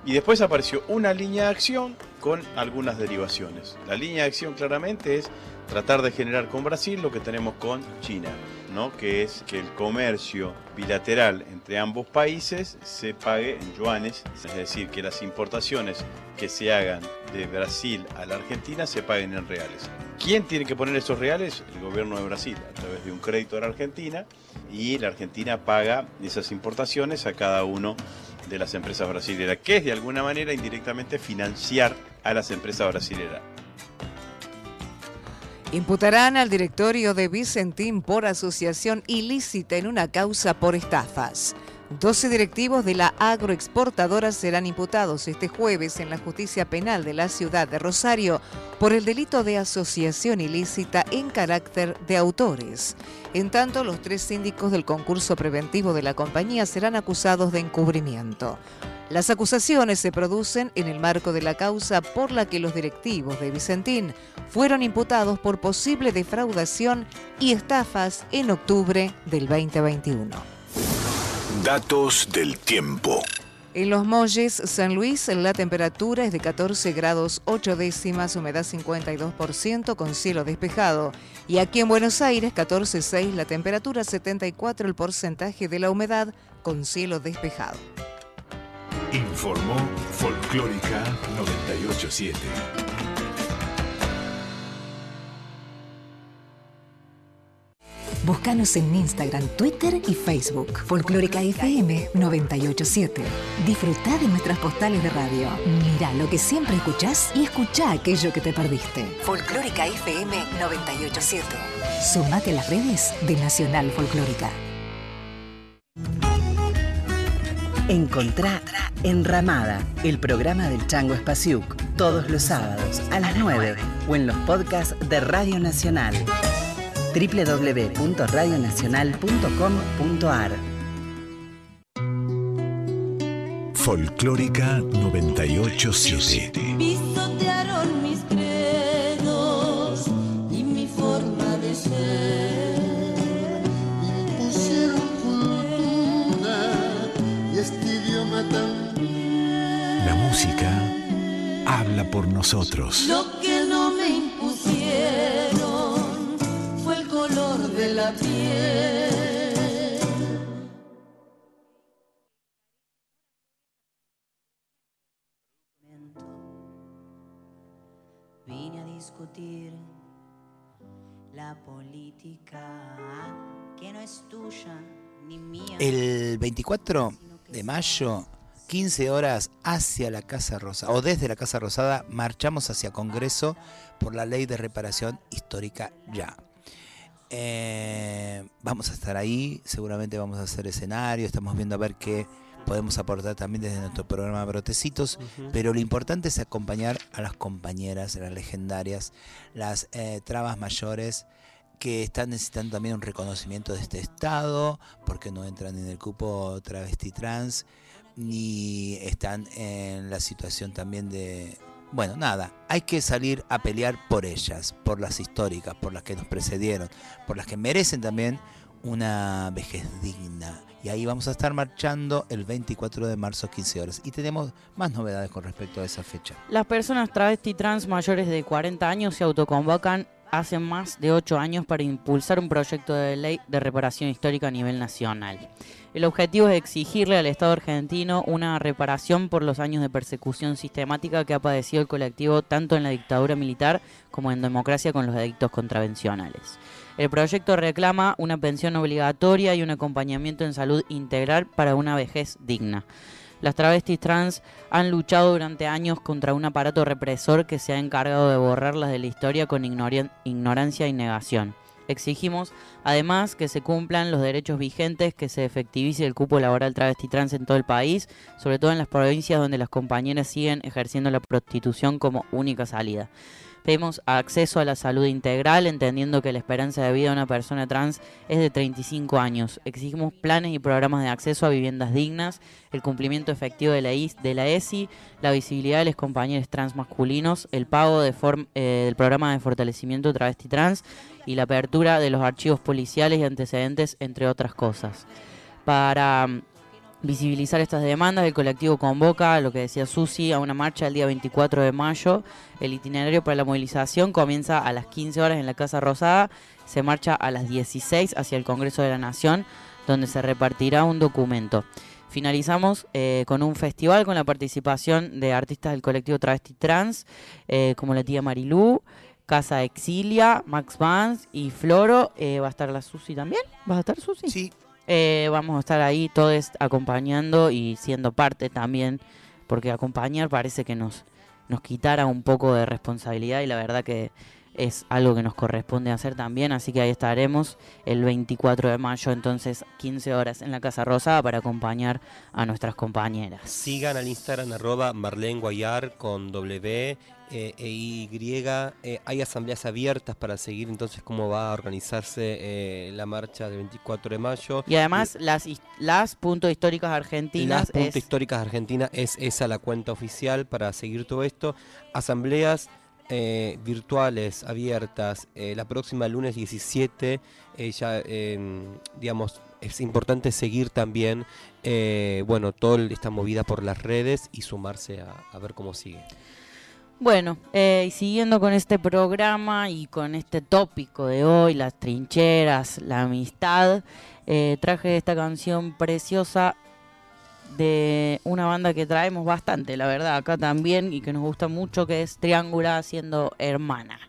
Y después apareció una línea de acción con algunas derivaciones. La línea de acción claramente es tratar de generar con Brasil lo que tenemos con China, ¿no? que es que el comercio bilateral entre ambos países se pague en yuanes, es decir, que las importaciones que se hagan de Brasil a la Argentina se paguen en reales. ¿Quién tiene que poner esos reales? El gobierno de Brasil, a través de un crédito a la Argentina, y la Argentina paga esas importaciones a cada uno de las empresas brasileras, que es de alguna manera indirectamente financiar a las empresas brasileras. Imputarán al directorio de Vicentín por asociación ilícita en una causa por estafas. 12 directivos de la agroexportadora serán imputados este jueves en la justicia penal de la ciudad de Rosario por el delito de asociación ilícita en carácter de autores. En tanto, los tres síndicos del concurso preventivo de la compañía serán acusados de encubrimiento. Las acusaciones se producen en el marco de la causa por la que los directivos de Vicentín fueron imputados por posible defraudación y estafas en octubre del 2021. Datos del tiempo. En Los Molles, San Luis, la temperatura es de 14 grados 8 décimas, humedad 52% con cielo despejado. Y aquí en Buenos Aires, 14,6, la temperatura 74, el porcentaje de la humedad con cielo despejado. Informó Folclórica 987. Búscanos en Instagram, Twitter y Facebook. Folclórica FM 987. Disfruta de nuestras postales de radio. Mira lo que siempre escuchás y escucha aquello que te perdiste. Folclórica FM 987. Sumate a las redes de Nacional Folclórica. Encontrá Enramada, el programa del Chango Espaciuc, todos los sábados a las 9 o en los podcasts de Radio Nacional www.radionacional.com.ar Folclórica 987. Pisotearon mis credos y mi forma de ser. Impusieron cultura y este idioma también. La música habla por nosotros. Lo que no me impusieron de la piel. Vine a discutir la política que no es tuya ni mía. El 24 de mayo, 15 horas hacia la Casa Rosada, o desde la Casa Rosada, marchamos hacia Congreso por la ley de reparación histórica ya. Eh, vamos a estar ahí, seguramente vamos a hacer escenario, estamos viendo a ver qué podemos aportar también desde nuestro programa Brotecitos, pero lo importante es acompañar a las compañeras, las legendarias, las eh, trabas mayores que están necesitando también un reconocimiento de este Estado, porque no entran en el cupo travesti trans, ni están en la situación también de... Bueno, nada, hay que salir a pelear por ellas, por las históricas, por las que nos precedieron, por las que merecen también una vejez digna. Y ahí vamos a estar marchando el 24 de marzo, 15 horas. Y tenemos más novedades con respecto a esa fecha. Las personas travesti trans mayores de 40 años se autoconvocan hace más de 8 años para impulsar un proyecto de ley de reparación histórica a nivel nacional. El objetivo es exigirle al Estado argentino una reparación por los años de persecución sistemática que ha padecido el colectivo tanto en la dictadura militar como en democracia con los adictos contravencionales. El proyecto reclama una pensión obligatoria y un acompañamiento en salud integral para una vejez digna. Las travestis trans han luchado durante años contra un aparato represor que se ha encargado de borrarlas de la historia con ignoran- ignorancia y negación. Exigimos, además, que se cumplan los derechos vigentes, que se efectivice el cupo laboral travesti trans en todo el país, sobre todo en las provincias donde las compañeras siguen ejerciendo la prostitución como única salida. Pedimos acceso a la salud integral, entendiendo que la esperanza de vida de una persona trans es de 35 años. Exigimos planes y programas de acceso a viviendas dignas, el cumplimiento efectivo de la, IS de la ESI, la visibilidad de los compañeros trans masculinos, el pago de eh, del programa de fortalecimiento travesti trans y la apertura de los archivos policiales y antecedentes, entre otras cosas. Para mm, visibilizar estas demandas, el colectivo convoca, lo que decía Susi, a una marcha el día 24 de mayo. El itinerario para la movilización comienza a las 15 horas en la Casa Rosada, se marcha a las 16 hacia el Congreso de la Nación, donde se repartirá un documento. Finalizamos eh, con un festival con la participación de artistas del colectivo Travesti Trans, eh, como la tía Marilú, Casa Exilia, Max Vance y Floro. Eh, ¿Va a estar la Susi también? ¿Vas a estar Susi? Sí. Eh, vamos a estar ahí todos acompañando y siendo parte también, porque acompañar parece que nos, nos quitara un poco de responsabilidad y la verdad que es algo que nos corresponde hacer también, así que ahí estaremos el 24 de mayo, entonces 15 horas en la Casa Rosada para acompañar a nuestras compañeras. Sigan al Instagram arroba Marlene Guayar con W eh, e Y. Eh, hay asambleas abiertas para seguir entonces cómo va a organizarse eh, la marcha del 24 de mayo. Y además las, his- las puntos históricas argentinas Las Punto es- Históricas Argentina es esa la cuenta oficial para seguir todo esto. Asambleas eh, virtuales abiertas. eh, la próxima lunes 17, eh, ya, eh, digamos, es importante seguir también, bueno, toda esta movida por las redes y sumarse a, ver cómo sigue. Bueno, y siguiendo con este programa y con este tópico de hoy, las trincheras, la amistad, traje esta canción preciosa de una banda que traemos bastante, la verdad, acá también y que nos gusta mucho, que es Triángula siendo hermana.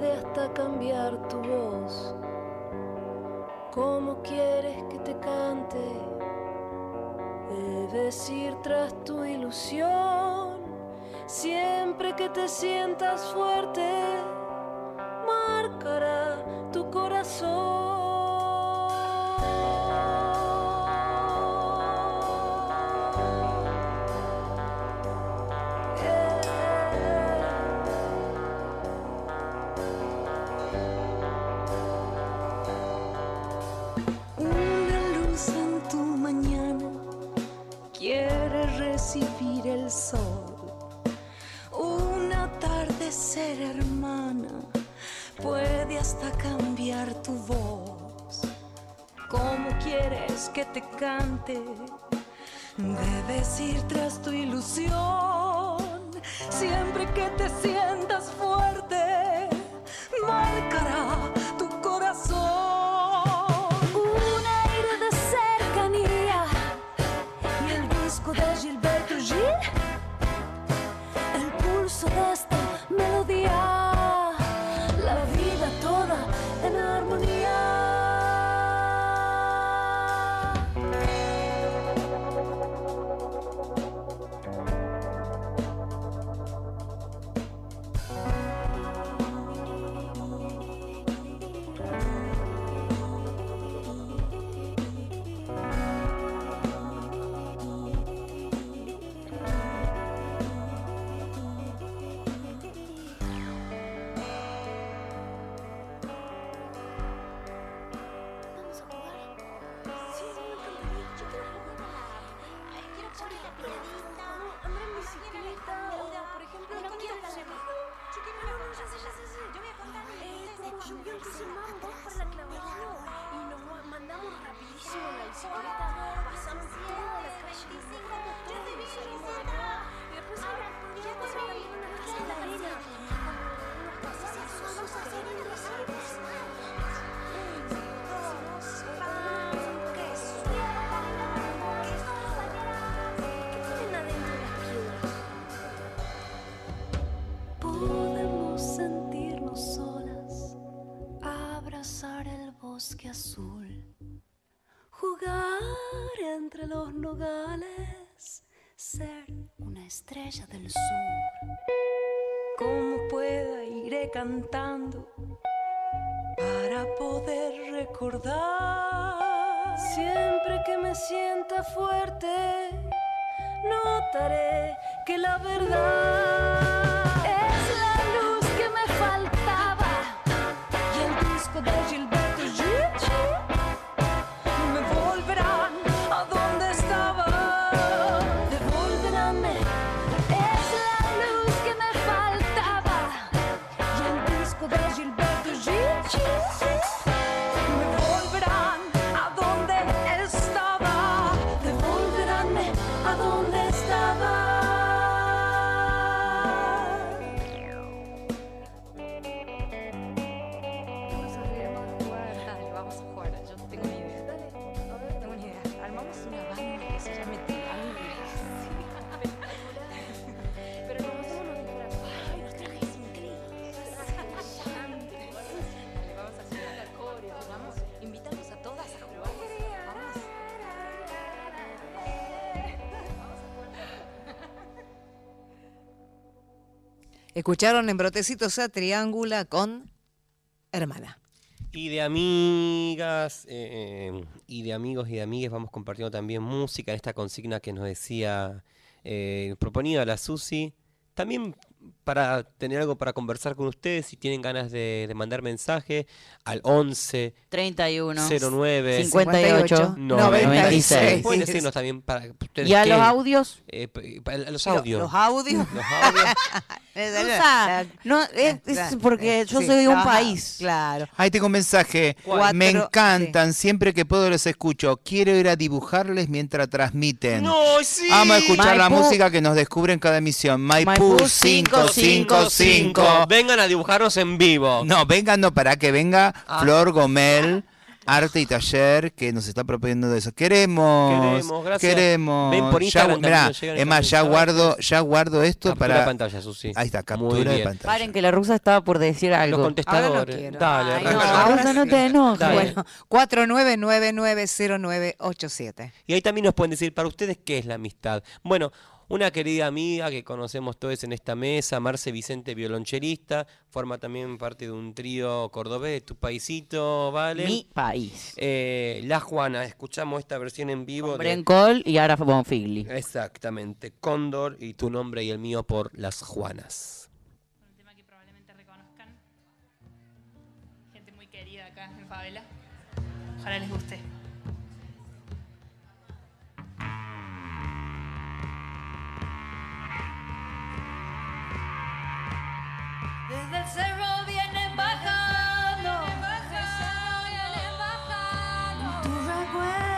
Puede hasta cambiar tu voz. ¿Cómo quieres que te cante? Debes ir tras tu ilusión. Siempre que te sientas fuerte, marcará tu corazón. Que te cante? Debes ir tras tu ilusión. Siempre que te sientas fuerte, azul. Jugar entre los nogales, ser una estrella del sur. Como pueda iré cantando para poder recordar. Siempre que me sienta fuerte, notaré que la verdad es la luz que me faltaba y el disco de Gilberto Escucharon en Brotecitos a Triángula con Hermana. Y de amigas, eh, y de amigos y de amigas vamos compartiendo también música, esta consigna que nos decía, eh, proponida la Susi. También para tener algo para conversar con ustedes, si tienen ganas de, de mandar mensaje al 11 31 09 58 96. Pueden decirnos también para ustedes ¿Y a qué- los audios? eh, los audios. Los audios. Los audios. Rosa, no, es, es porque yo Sí, soy de un ajá, país. Claro. Ahí tengo un mensaje. ¿Cuál? Me Cuatro- encantan, siempre que puedo los escucho. Quiero ir a dibujarles mientras transmiten. ¡No, sí! Amo escuchar la Maipú. música que nos descubre en cada emisión. Maipú, Maipú 555. Vengan a dibujarnos en vivo. No, vengan, no, para que venga Ah. Flor Gomel, Arte y Taller, que nos está proponiendo eso. Queremos, Queremos, gracias. queremos. Ven por Ya- mirá, es más, ya guardo, ya guardo esto Captura para. de pantalla, Susi. Ahí está, captura de pantalla. Paren que la rusa estaba por decir algo. Los contestadores. quiero. Dale, Ay. No, ahora no te enojes. Bueno, 49990987. Y ahí también nos pueden decir para ustedes qué es la amistad. Bueno, una querida amiga que conocemos todos en esta mesa, Marce Vicente, violonchelista, forma también parte de un trío cordobés, tu paisito, ¿vale? Mi país. Eh, la Juana, escuchamos esta versión en vivo. de- Brencol y Ara Bonfigli. Exactamente, Cóndor y tu nombre y el mío por las Juanas. Un tema que probablemente reconozcan. Gente muy querida acá en Favela. Ojalá les guste. Desde el cerro vienen bajando. Tu recuerdo.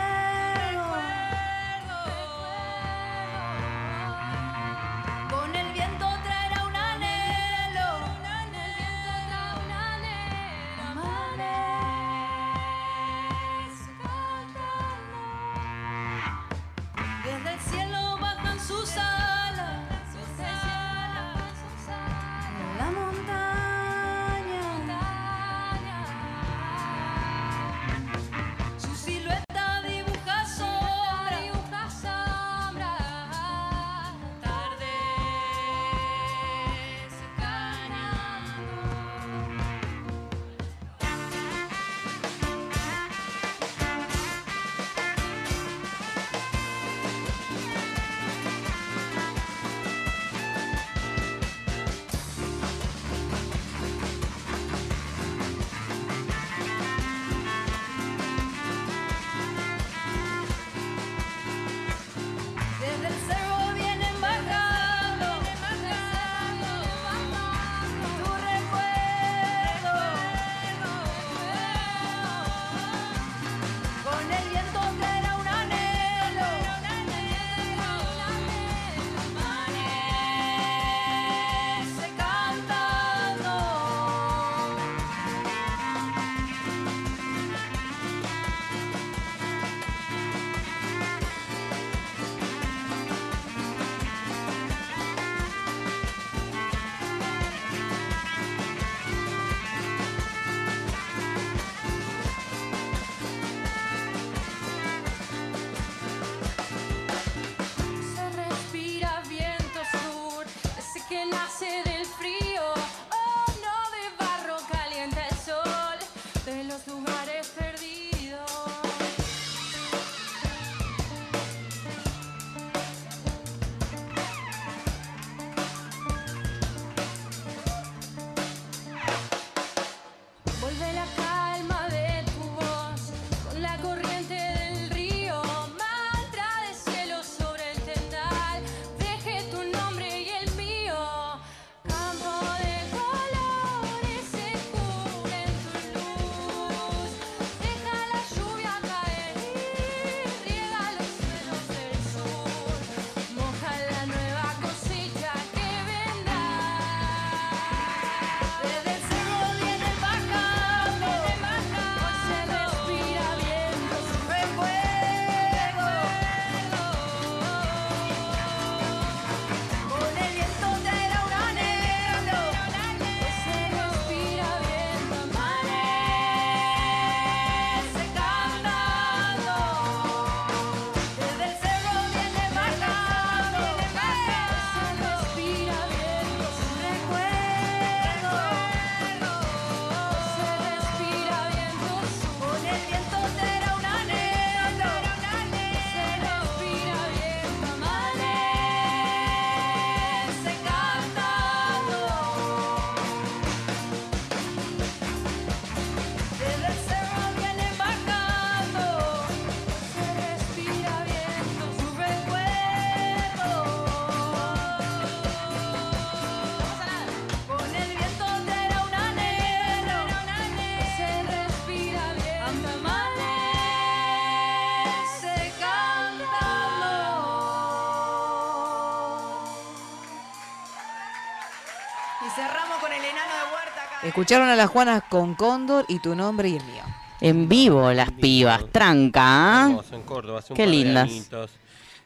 Escucharon a las Juanas con Cóndor y tu nombre y el mío. En vivo las pibas, tranca. ¿ah? Hermoso, en Córdoba, hace un Qué par de lindas. añitos.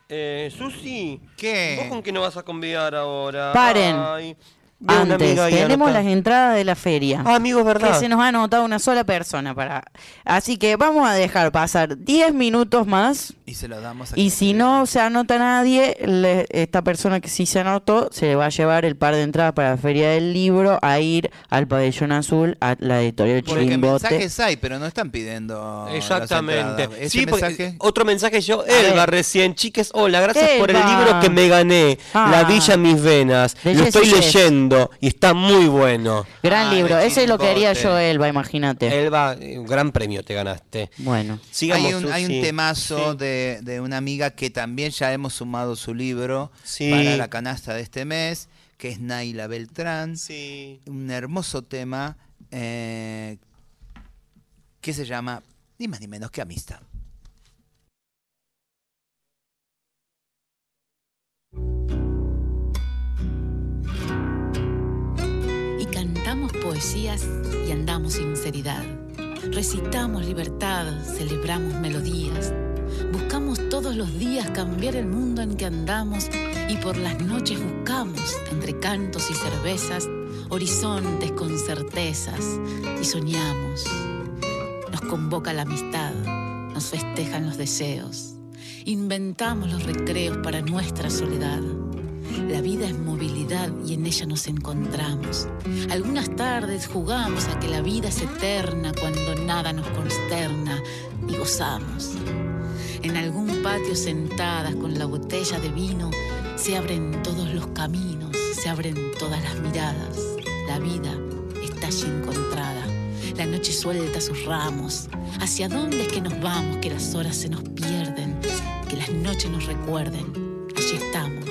Eh, Susi, ¿qué? ¿Vos con qué nos vas a convidar ahora? Paren. Ay, veo una Antes, amiga ahí tenemos las entradas de la feria. Ah, amigos, ¿verdad? Que se nos ha anotado una sola persona para. Así que vamos a dejar pasar 10 minutos más. Y se lo damos a Y si no se anota nadie, le- esta persona que sí se anotó se le va a llevar el par de entradas para la Feria del Libro a ir al Pabellón Azul, a la editorial Porque Chimbote. mensajes hay, pero no están pidiendo. Exactamente. entradas. ¿Ese Sí, mensaje? otro mensaje yo. Elba recién. Chiques, hola, gracias por el libro que me gané, Ah. La Villa Mis Venas. De Lo estoy leyendo y está muy bueno. Gran Ah, libro, ese lo quería Chimbote. yo, Elba, imagínate. Elba, un gran premio te ganaste. Bueno. Sigamos, hay, un, hay un Susi. temazo Sí. de, de una amiga que también ya hemos sumado su libro Sí. para la canasta de este mes, que es Naila Beltrán. Sí. Un hermoso tema eh, que se llama ni más ni menos que Amistad. y cantamos poesías y andamos sinceridad. Recitamos libertad, celebramos melodías. Buscamos todos los días cambiar el mundo en que andamos y por las noches buscamos, entre cantos y cervezas, horizontes con certezas y soñamos. Nos convoca la amistad, nos festejan los deseos. Inventamos los recreos para nuestra soledad. La vida es movilidad y en ella nos encontramos. Algunas tardes jugamos a que la vida es eterna cuando nada nos consterna y gozamos. En algún patio sentadas con la botella de vino se abren todos los caminos, se abren todas las miradas. La vida está allí encontrada. La noche suelta sus ramos. ¿Hacia dónde es que nos vamos? Que las horas se nos pierden, que las noches nos recuerden. Allí estamos.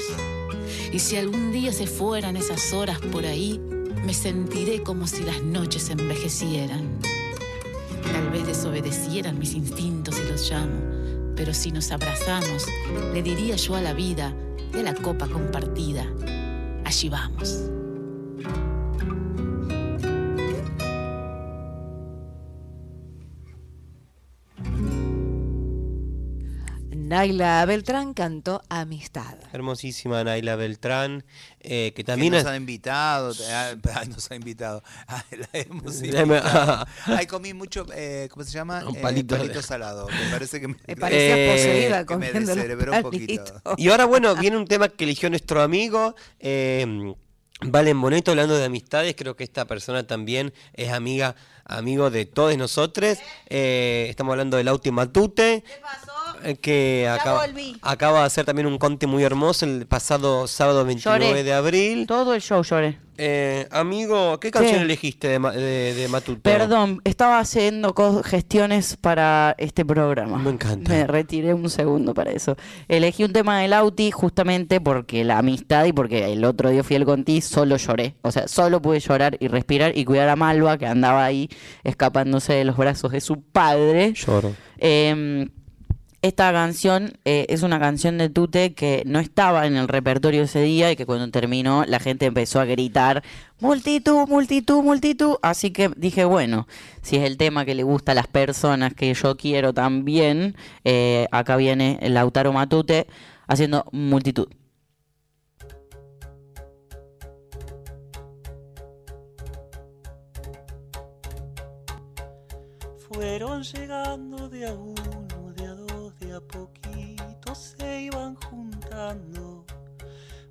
Y si algún día se fueran esas horas por ahí, me sentiré como si las noches envejecieran. Tal vez desobedecieran mis instintos y los llamo, pero si nos abrazamos, le diría yo a la vida y a la copa compartida, allí vamos. Naila Beltrán cantó Amistad. Hermosísima Naila Beltrán, eh, que Que también nos ha invitado, ah, ay, nos ha invitado, la hemos La hemos- invitado. Ay, comí mucho, eh, ¿cómo se llama? Un Eh, palito de- salado. Me parece que me, Me parecía Eh, poseída que me comiendo los descerebró un poquito. Y ahora, bueno, viene un tema que eligió nuestro amigo. Eh, Valen Boneto hablando de amistades, creo que esta persona también es amiga, amigo de todos nosotros. Eh, estamos hablando del Auti Matute. eh, Que acaba, acaba de hacer también un conte muy hermoso el pasado sábado 29 Lloré. de abril. Todo el show lloré. Eh, amigo, ¿qué canción elegiste de, de, de Matute? Perdón, estaba haciendo gestiones para este programa. Me encanta. Me retiré un segundo para eso. Elegí un tema del Auti justamente porque la amistad y porque el otro día fui al Conti, solo lloré. O sea, solo pude llorar y respirar y cuidar a Malva que andaba ahí escapándose de los brazos de su padre. Lloro. Eh, esta canción eh, es una canción de Tute que no estaba en el repertorio ese día y que cuando terminó la gente empezó a gritar multitud, multitud, multitud. Así que dije, bueno, si es el tema que le gusta a las personas que yo quiero también, eh, acá viene Lautaro Matute haciendo multitud. Fueron llegando de a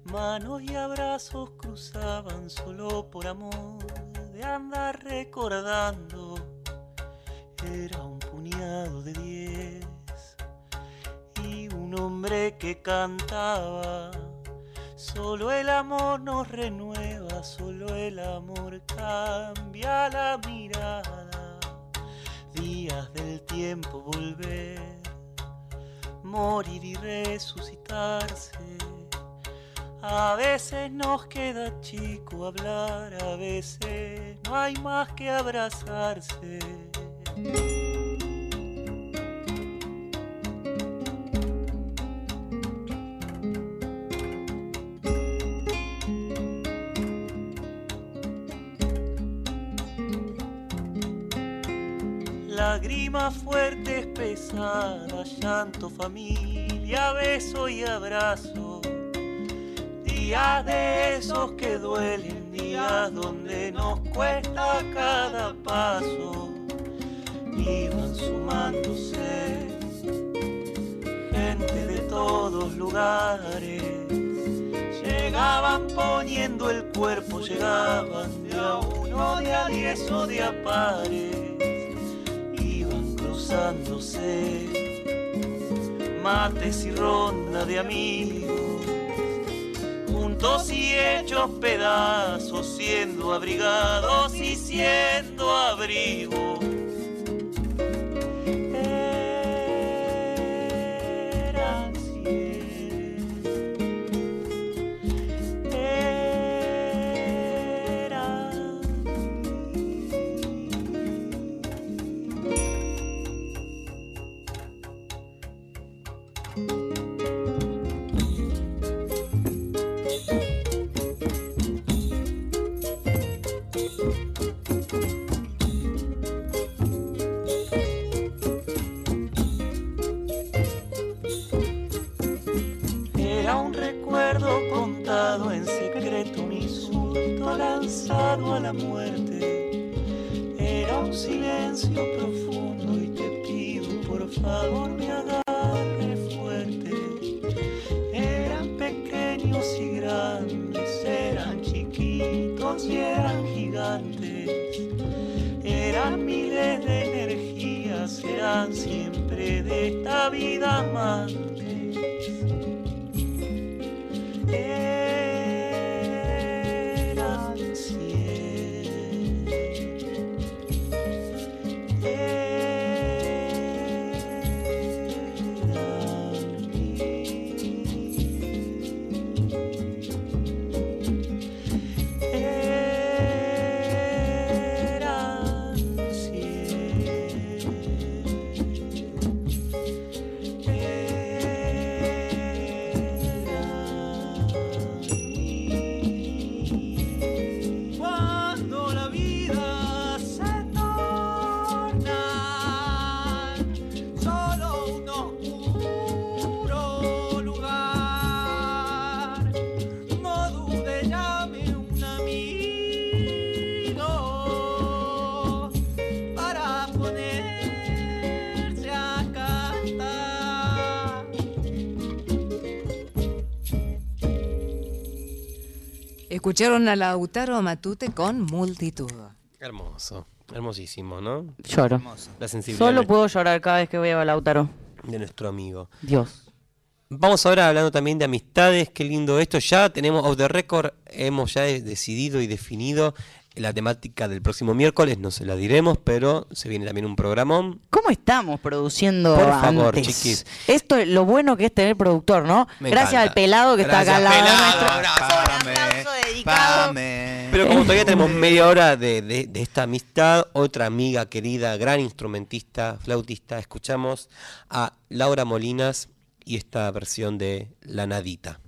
Manos y abrazos cruzaban solo por amor de andar recordando. Era un puñado de diez y un hombre que cantaba. Solo el amor nos renueva, solo el amor cambia la mirada días del tiempo volver, morir y resucitarse. A veces nos queda chico hablar, a veces no hay más que abrazarse. Lágrima fuerte pesadas, llanto, familia, beso y abrazo. Días de esos que duelen, días donde nos cuesta cada paso. Iban sumándose gente de todos lugares. Llegaban poniendo el cuerpo, llegaban de a uno, de a diez o de a pares. Cruzándose mates y ronda de amigos, juntos y hechos pedazos, siendo abrigados y siendo abrigo. Escucharon a Lautaro Matute con multitud. Hermoso, hermosísimo, ¿no? Lloro. La sensibilidad Solo puedo llorar cada vez que voy a Lautaro. de nuestro amigo. Dios. Vamos ahora hablando también de amistades, qué lindo esto. Ya tenemos off the record, hemos ya decidido y definido la temática del próximo miércoles, no se la diremos, pero se viene también un programón. ¿Cómo estamos produciendo Por favor, antes? chiquis. Esto es lo bueno que es tener productor, ¿no? Me Gracias encanta. al pelado que está acá al lado nuestro. Pero como todavía tenemos media hora de, de- de esta amistad, otra amiga querida, gran instrumentista, flautista, escuchamos a Laura Molinas y esta versión de La Nadita.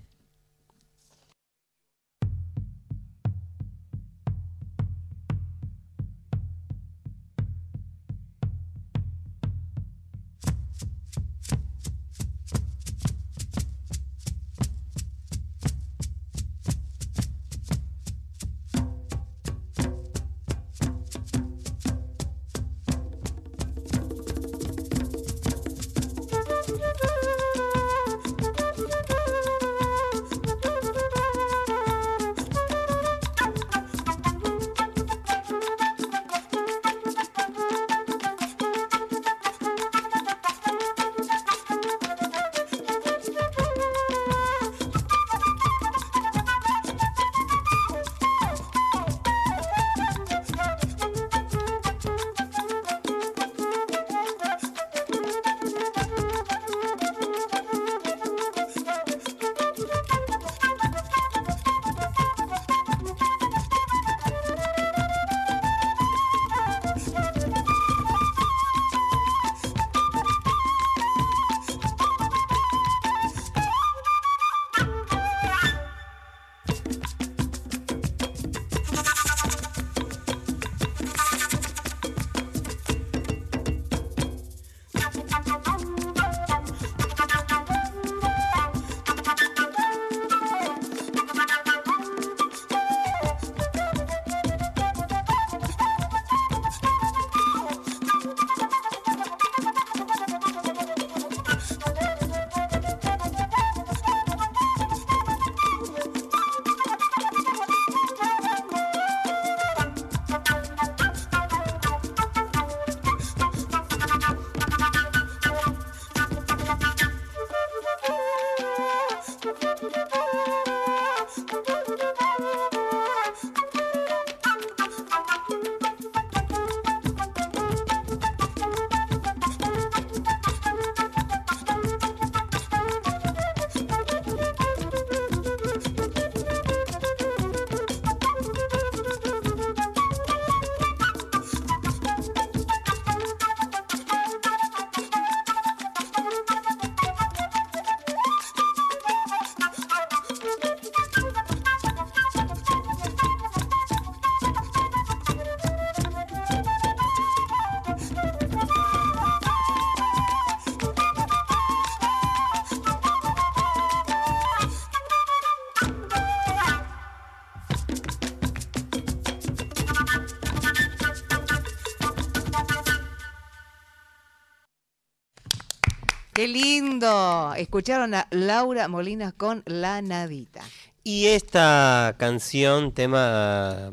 Escucharon a Laura Molinas con La Nadita. Y esta canción, tema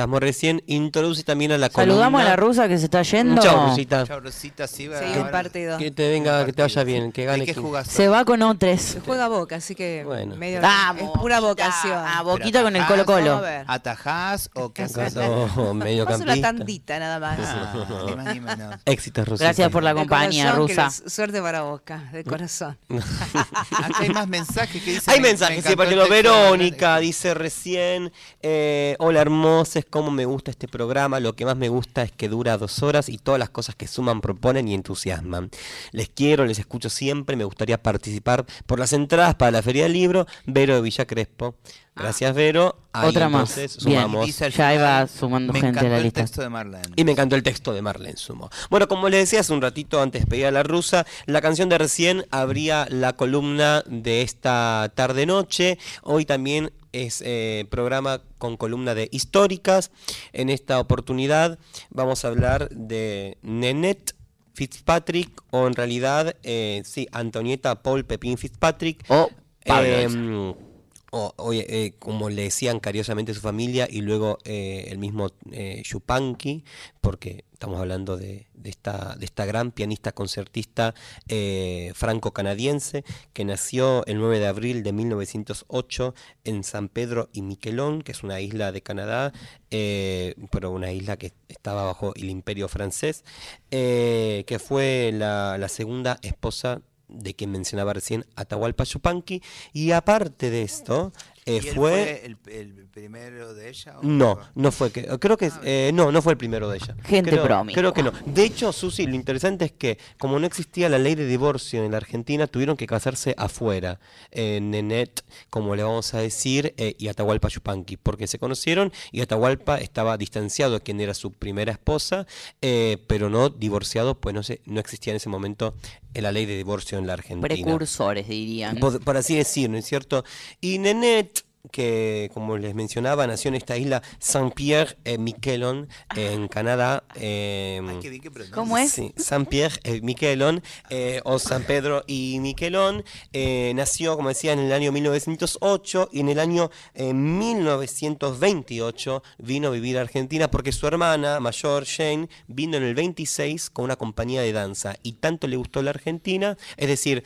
escuchamos recién, introduce también a la Saludamos a la rusa que se está yendo. Chau, Rosita. Chau, Rosita, sí, va Sí, un partido. Que te venga, que te vaya bien, que gane. ¿De qué jugás? Se va con otros. Juega Boca, así que Bueno. medio Vamos, es pura vocación. Ah, ¿Pero Boquita con el? Colo Colo. ¿Atajás o qué haces? No, Paso la mediocampista. tandita nada más. Ah, ni más ni menos. Éxitos, Rosita. Gracias por la compañía, rusa. les- Suerte para Boca, de corazón. Acá hay más mensajes que dicen. Hay me- me mensajes, sí, encantó por el ejemplo, texto de Verónica dice recién, eh, hola hermosas, cómo me gusta este programa, lo que más me gusta es que dura dos horas y todas las cosas que suman, proponen y entusiasman. Les quiero, les escucho siempre, me gustaría participar por las entradas para la Feria del Libro, Vero de Villa Crespo. Gracias, Vero. Ahí, Otra más. entonces, sumamos. Ya iba sumando me gente a encantó la el lista. texto de Marlene. Y me encantó el texto de Marlene Sumo. Bueno, como les decía hace un ratito antes pedir a la rusa, la canción de recién abría la columna de esta tarde-noche. Hoy también es eh, programa con columna de históricas. En esta oportunidad vamos a hablar de Nenette Fitzpatrick, o en realidad, eh, sí, Antonieta Paul Pepín Fitzpatrick. Oh, O- eh, como le decían cariñosamente su familia y luego eh, el mismo eh, Yupanqui, porque estamos hablando de, esta, de esta gran pianista concertista eh, franco-canadiense que nació el 9 de abril de 1908 en San Pedro y Miquelon, que es una isla de Canadá, pero una isla que estaba bajo el imperio francés, que fue la, la segunda esposa de quien mencionaba recién, Atahualpa Yupanqui, y aparte de esto, eh, ¿Y él fue... el, el primero de ella? o No, no fue que creo que eh, no, no fue el primero de ella. Gente creo. Creo que no. De hecho, Susi, lo interesante es que como no existía la ley de divorcio en la Argentina, tuvieron que casarse afuera, en Nenet, como le vamos a decir, eh, y Atahualpa Yupanqui, porque se conocieron y Atahualpa estaba distanciado de quien era su primera esposa, eh, pero no divorciado, pues no sé, no existía en ese momento eh, la ley de divorcio en la Argentina. Precursores, dirían. Por, por así decir, ¿no es cierto? Y Nenet, que como les mencionaba, nació en esta isla Saint-Pierre Miquelon, en Canadá. eh, Ay, qué bien que pronuncia. ¿Cómo es? Sí, Saint-Pierre eh, Miquelon, eh, o San Pedro y Miquelon. eh, nació, como decía, en el año 1908 y en el año eh, 1928 vino a vivir a Argentina porque su hermana mayor, Jane, vino en el 26 con una compañía de danza y tanto le gustó la Argentina, es decir,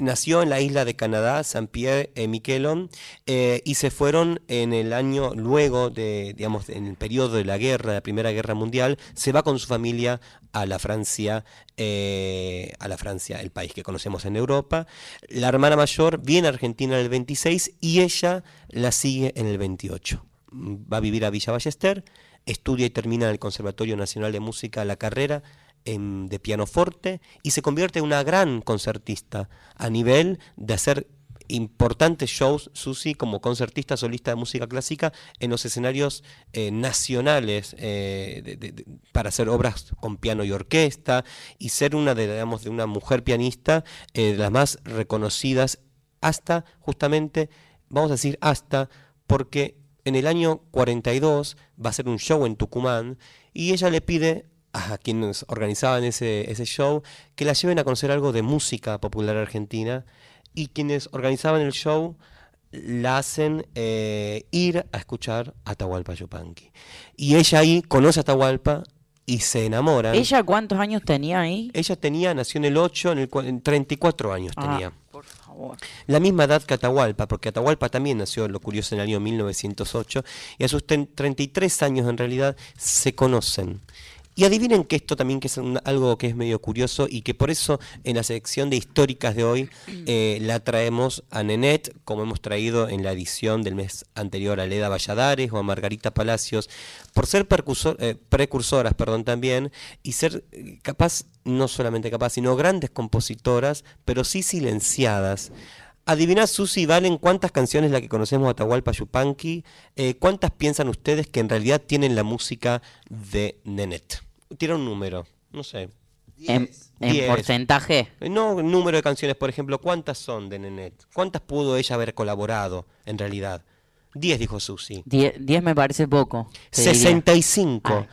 Nació en la isla de Canadá, Saint-Pierre et Miquelon, eh, y se fueron en el año luego de, digamos, en el periodo de la guerra, de la Primera Guerra Mundial, se va con su familia a la Francia, eh, a la Francia, el país que conocemos en Europa. La hermana mayor viene a Argentina en el 26 y ella la sigue en el 28. Va a vivir a Villa Ballester, estudia y termina en el Conservatorio Nacional de Música la carrera de pianoforte y se convierte en una gran concertista a nivel de hacer importantes shows, Susi, como concertista solista de música clásica en los escenarios eh, nacionales eh, para hacer obras con piano y orquesta y ser una de, digamos, de una mujer pianista eh, de las más reconocidas hasta justamente, vamos a decir hasta, porque en el año 42 va a ser un show en Tucumán y ella le pide a quienes organizaban ese, ese show que la lleven a conocer algo de música popular argentina y quienes organizaban el show la hacen eh, ir a escuchar a Atahualpa Yupanqui. Y ella ahí conoce a Atahualpa y se enamoran. ¿Ella cuántos años tenía ahí? Ella tenía, nació en el 8, en el en 34 años Ah, tenía. por favor. La misma edad que Atahualpa, porque Atahualpa también nació, lo curioso, en el año 1908, y a sus ten- 33 años en realidad se conocen. Y adivinen que esto también que es algo que es medio curioso y que por eso en la sección de históricas de hoy eh, la traemos a Nenet, como hemos traído en la edición del mes anterior a Leda Valladares o a Margarita Palacios, por ser eh, precursoras perdón, también y ser eh, capaz, no solamente capaz, sino grandes compositoras, pero sí silenciadas. Adiviná, Susi Valen, cuántas canciones la que conocemos de Atahualpa Yupanqui, eh, cuántas piensan ustedes que en realidad tienen la música de Nenet. Tira un número, no sé. En, porcentaje. No, número de canciones, por ejemplo, ¿cuántas son de Nenet? ¿Cuántas pudo ella haber colaborado en realidad? Diez, dijo Susi. 10 me parece poco. te diría. 65.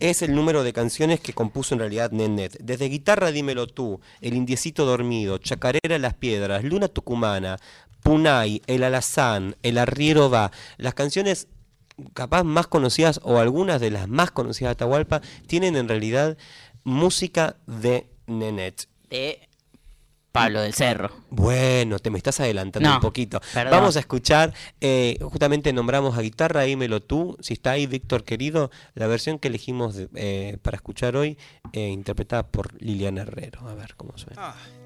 es el número de canciones que compuso en realidad Nenet. Desde Guitarra Dímelo Tú, El Indiecito Dormido, Chacarera Las Piedras, Luna Tucumana, Punay, El Alazán, El Arriero Va, las canciones capaz más conocidas o algunas de las más conocidas de Atahualpa tienen en realidad música de Nenet. De Pablo del Cerro. Bueno, te me estás adelantando No, un poquito. perdón. Vamos a escuchar, eh, justamente nombramos a guitarra, dímelo tú, si está ahí Víctor querido, la versión que elegimos de- eh, para escuchar hoy, eh, interpretada por Liliana Herrero. A ver cómo suena. Si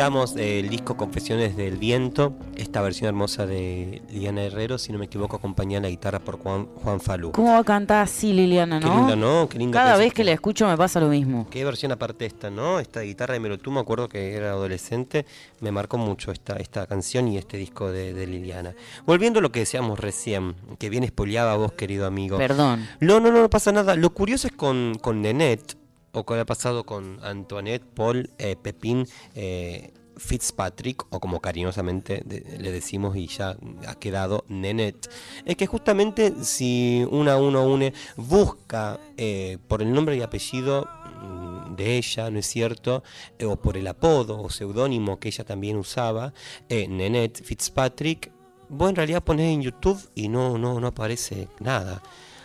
Escuchamos el disco Confesiones del Viento, esta versión hermosa de Liliana Herrero, si no me equivoco, acompañada la guitarra por Juan, Juan Falú. ¿Cómo va a cantar así Liliana, Qué no? ¿no? Qué linda Cada que es vez que la escucho me pasa lo mismo. Qué versión aparte esta, ¿no? Esta guitarra de Melotú, me acuerdo que era adolescente, me marcó mucho esta, esta canción y este disco de, de Liliana. Volviendo a lo que decíamos recién, que bien spoileaba vos, querido amigo. Perdón. No, no, no, no pasa nada. Lo curioso es con, con Nenet, o que ha pasado con Antoinette, Paul, eh, Pepín, eh, Fitzpatrick, o como cariñosamente le decimos y ya ha quedado Nenet, es que justamente si una a uno une, busca eh, por el nombre y apellido mm, de ella, ¿no es cierto? Eh, o por el apodo o seudónimo que ella también usaba, eh, Nenet Fitzpatrick, vos en realidad ponés en YouTube y no, no, no aparece nada.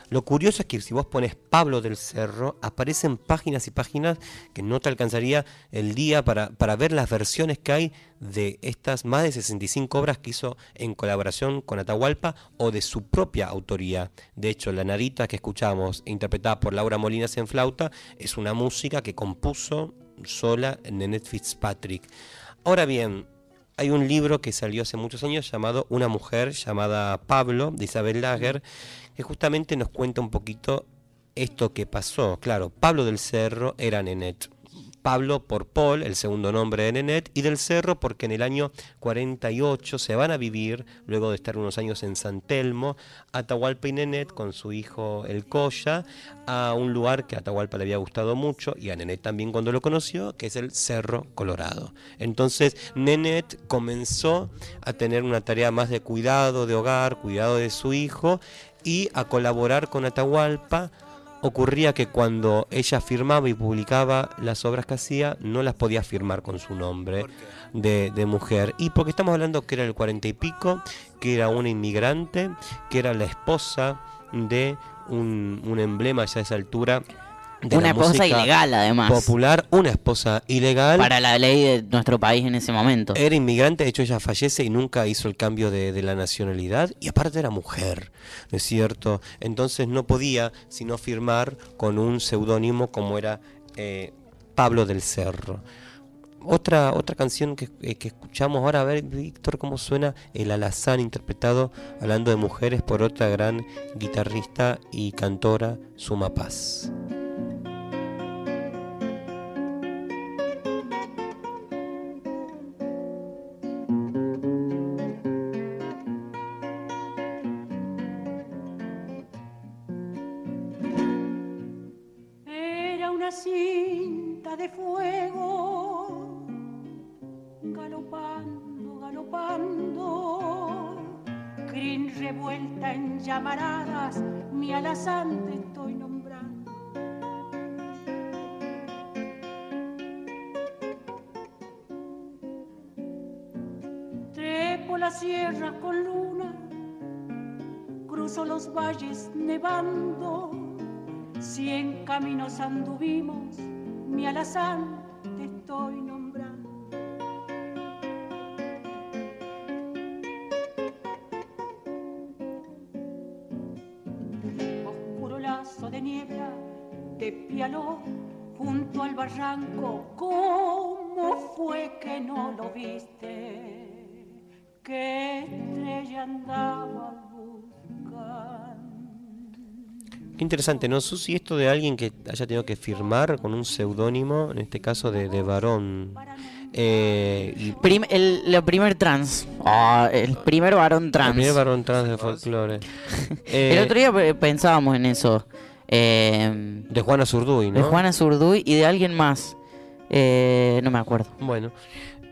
Lo curioso es que si vos pones Pablo del Cerro, aparecen páginas y páginas que no te alcanzaría el día para, para ver las versiones que hay de estas más de 65 obras que hizo en colaboración con Atahualpa o de su propia autoría. De hecho, La Narita que escuchamos, interpretada por Laura Molinas en flauta, es una música que compuso sola Nenet Fitzpatrick. Ahora bien, hay un libro que salió hace muchos años llamado Una mujer llamada Pablo, de Isabel Lager, que justamente nos cuenta un poquito esto que pasó. Claro, Pablo del Cerro era Nenet. Pablo por Paul, el segundo nombre de Nenet, y del Cerro porque en el año 48 se van a vivir, luego de estar unos años en San Telmo, Atahualpa y Nenet con su hijo El Coya, a un lugar que a Atahualpa le había gustado mucho y a Nenet también cuando lo conoció, que es el Cerro Colorado. Entonces Nenet comenzó a tener una tarea más de cuidado de hogar, cuidado de su hijo y a colaborar con Atahualpa ocurría que cuando ella firmaba y publicaba las obras que hacía, no las podía firmar con su nombre de, de mujer. Y porque estamos hablando que era el cuarenta y pico, que era una inmigrante, que era la esposa de un, un emblema ya a esa altura. De Una esposa ilegal, además. Popular, una esposa ilegal. Para la ley de nuestro país en ese momento. Era inmigrante, de hecho ella fallece y nunca hizo el cambio de, de la nacionalidad y aparte era mujer, ¿no es cierto? Entonces no podía sino firmar con un seudónimo como era eh, Pablo del Cerro. Otra, otra canción que, eh, que escuchamos ahora, a ver Víctor cómo suena El Alazán interpretado hablando de mujeres por otra gran guitarrista y cantora, Suma Paz. Mi alazán te estoy nombrando. Trepo la sierra con luna, cruzo los valles nevando, cien caminos anduvimos, mi alazán te estoy nombrando. Pialó junto al barranco, ¿cómo fue que no lo viste? ¿Qué estrella andaba Qué interesante, ¿no? Susi, esto de alguien que haya tenido que firmar con un seudónimo, en este caso de, de varón. Eh, y Prim- el, lo primer trans. Ah, el primer varón trans. El primer varón trans del folclore. el Eh, otro día eh, pensábamos en eso. Eh, De Juana Zurduy, ¿no? de Juana Zurduy y de alguien más. Eh, no me acuerdo. Bueno,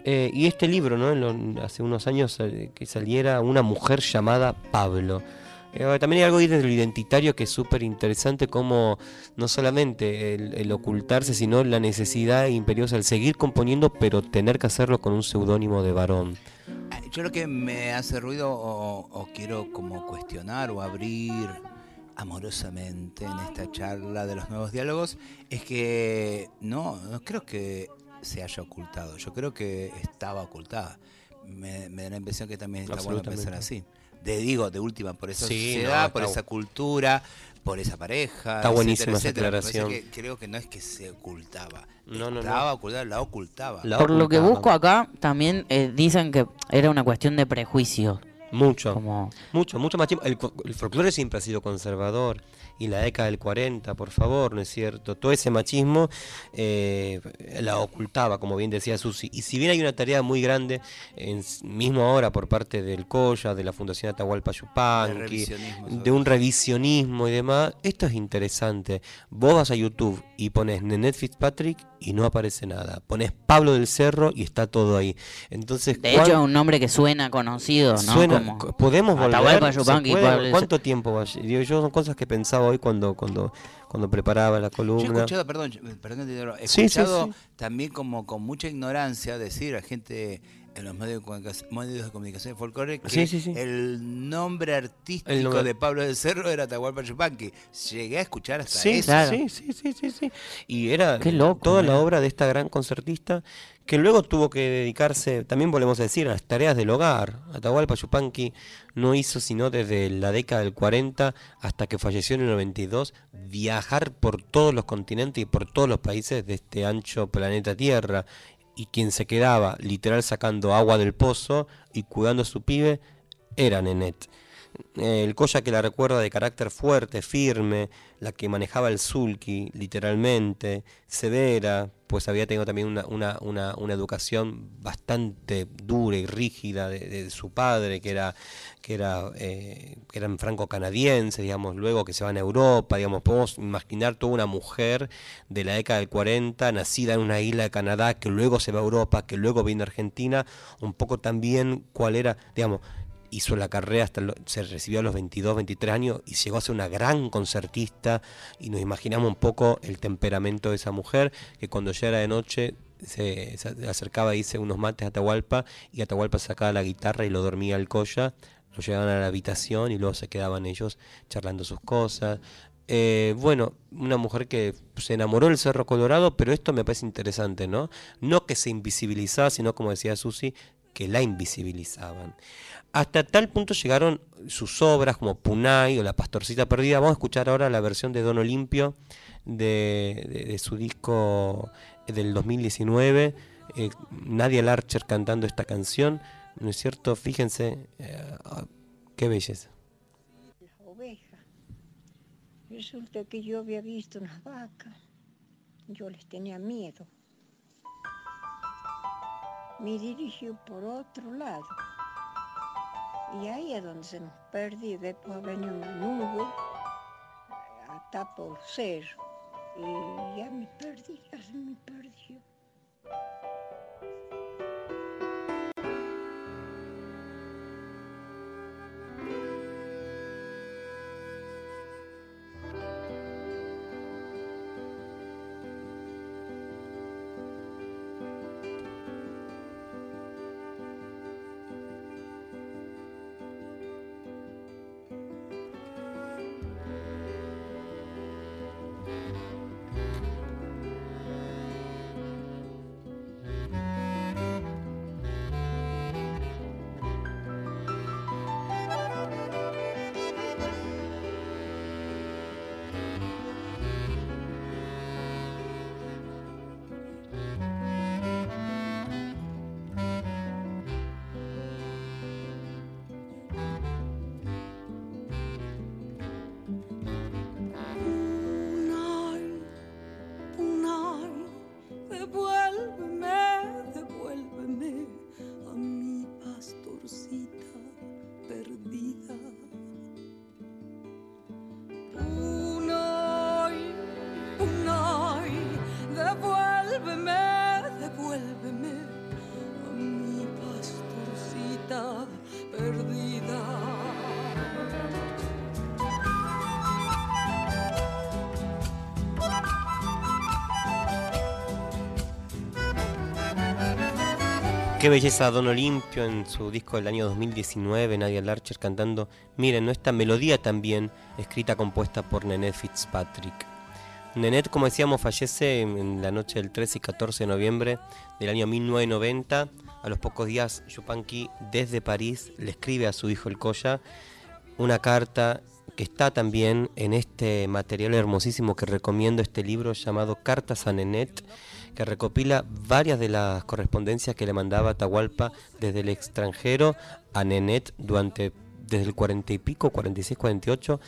eh, y este libro, ¿no? Lo- hace unos años que saliera una mujer llamada Pablo. Eh, también hay algo ahí de lo identitario que es súper interesante, como no solamente el, el ocultarse, sino la necesidad imperiosa, el seguir componiendo, pero tener que hacerlo con un seudónimo de varón. Yo lo que me hace ruido o, o quiero como cuestionar o abrir amorosamente en esta charla de los nuevos diálogos es que no, no creo que se haya ocultado, yo creo que estaba ocultada. Me, me da la impresión que también está bueno pensar así. De digo, de última, por esa Sí, sociedad, no, por esa cultura, por esa pareja. Está buenísima esa etcétera. Que creo que no es que se ocultaba. No, no, no. Estaba ocultada, la ocultaba. Por lo que busco acá, también eh, dicen que era una cuestión de prejuicio. Mucho, Como- mucho, mucho más tiempo. El, co- el folclore siempre ha sido conservador. Y la década del 40, por favor, ¿no es cierto? Todo ese machismo eh, la ocultaba, como bien decía Susi. Y si bien hay una tarea muy grande, en, mismo ahora por parte del COYA, de la Fundación Atahualpa Yupanqui, de un revisionismo y demás, esto es interesante. Vos vas a YouTube y pones Nenet Fitzpatrick y no aparece nada. Pones Pablo del Cerro y está todo ahí. Entonces, De ¿cuán- hecho, es un nombre que suena conocido, ¿no? Suena- Como co- podemos volver. Atahualpa ¿Se Yupanqui, puede? ¿Cuánto tiempo va Digo, yo son cosas que pensaba hoy cuando cuando cuando preparaba la Yo he columna. escuchado, perdón, yo- perdón he Sí, sí, escuchado sí. también como con mucha ignorancia decir a gente en los medios de comunicación, medios de comunicación de folclore que Sí, sí, sí. el nombre artístico El nombre- de Pablo del Cerro era Atahualpa Yupanqui. Llegué a escuchar hasta Sí, eso. sí, sí, sí, sí, sí. Y era Qué loco, toda la obra de esta gran concertista que luego tuvo que dedicarse, también volvemos a decir, a las tareas del hogar. Atahualpa Yupanqui no hizo sino desde la década del 40 hasta que falleció en el 92 viajar por todos los continentes y por todos los países de este ancho planeta Tierra. Y quien se quedaba literal sacando agua del pozo y cuidando a su pibe era Nenet. Eh, El Coya que la recuerda de carácter fuerte, firme, la que manejaba el sulky, literalmente, severa, pues había tenido también una, una, una, una educación bastante dura y rígida de, su padre, que era, que era, eh, franco-canadienses, digamos, luego que se van a Europa, digamos, podemos imaginar toda una mujer de la década del 40, nacida en una isla de Canadá, que luego se va a Europa, que luego viene a Argentina, un poco también cuál era, digamos, hizo la carrera hasta lo- se recibió a los 22, 23 años y llegó a ser una gran concertista y nos imaginamos un poco el temperamento de esa mujer que cuando ya era de noche se, se acercaba y hice unos mates a Atahualpa y Atahualpa sacaba la guitarra y lo dormía al colla, lo llevaban a la habitación y luego se quedaban ellos charlando sus cosas. Eh, bueno, una mujer que se enamoró del Cerro Colorado, pero esto me parece interesante, ¿no? No que se invisibilizaba, sino como decía Susi, que la invisibilizaban. Hasta tal punto llegaron sus obras como Punay o La Pastorcita Perdida. Vamos a escuchar ahora la versión de Don Olimpio de, su disco del 2019. eh, Nadia Larcher cantando esta canción. ¿No es cierto? Fíjense, eh, qué belleza. ovejas. Resulta que yo había visto unas vacas. Yo les tenía miedo. Me dirigió por otro lado. E aí é donde se nos perdi, depois veño unha nube, ata por ser, e ya me perdí, ya se me perdió. Qué belleza Don Olimpio en su disco del año 2019, Nadia Larcher cantando, miren, ¿no? esta melodía también escrita, compuesta por Nenet Fitzpatrick. Nenet, como decíamos, fallece en la noche del 13 y 14 de noviembre del año 1990. A los pocos días, Yupanqui, desde París, le escribe a su hijo el Coya una carta que está también en este material hermosísimo que recomiendo, este libro llamado Cartas a Nenet, que recopila varias de las correspondencias que le mandaba Atahualpa desde el extranjero a Nenet durante desde el 40 y pico, 46, 48,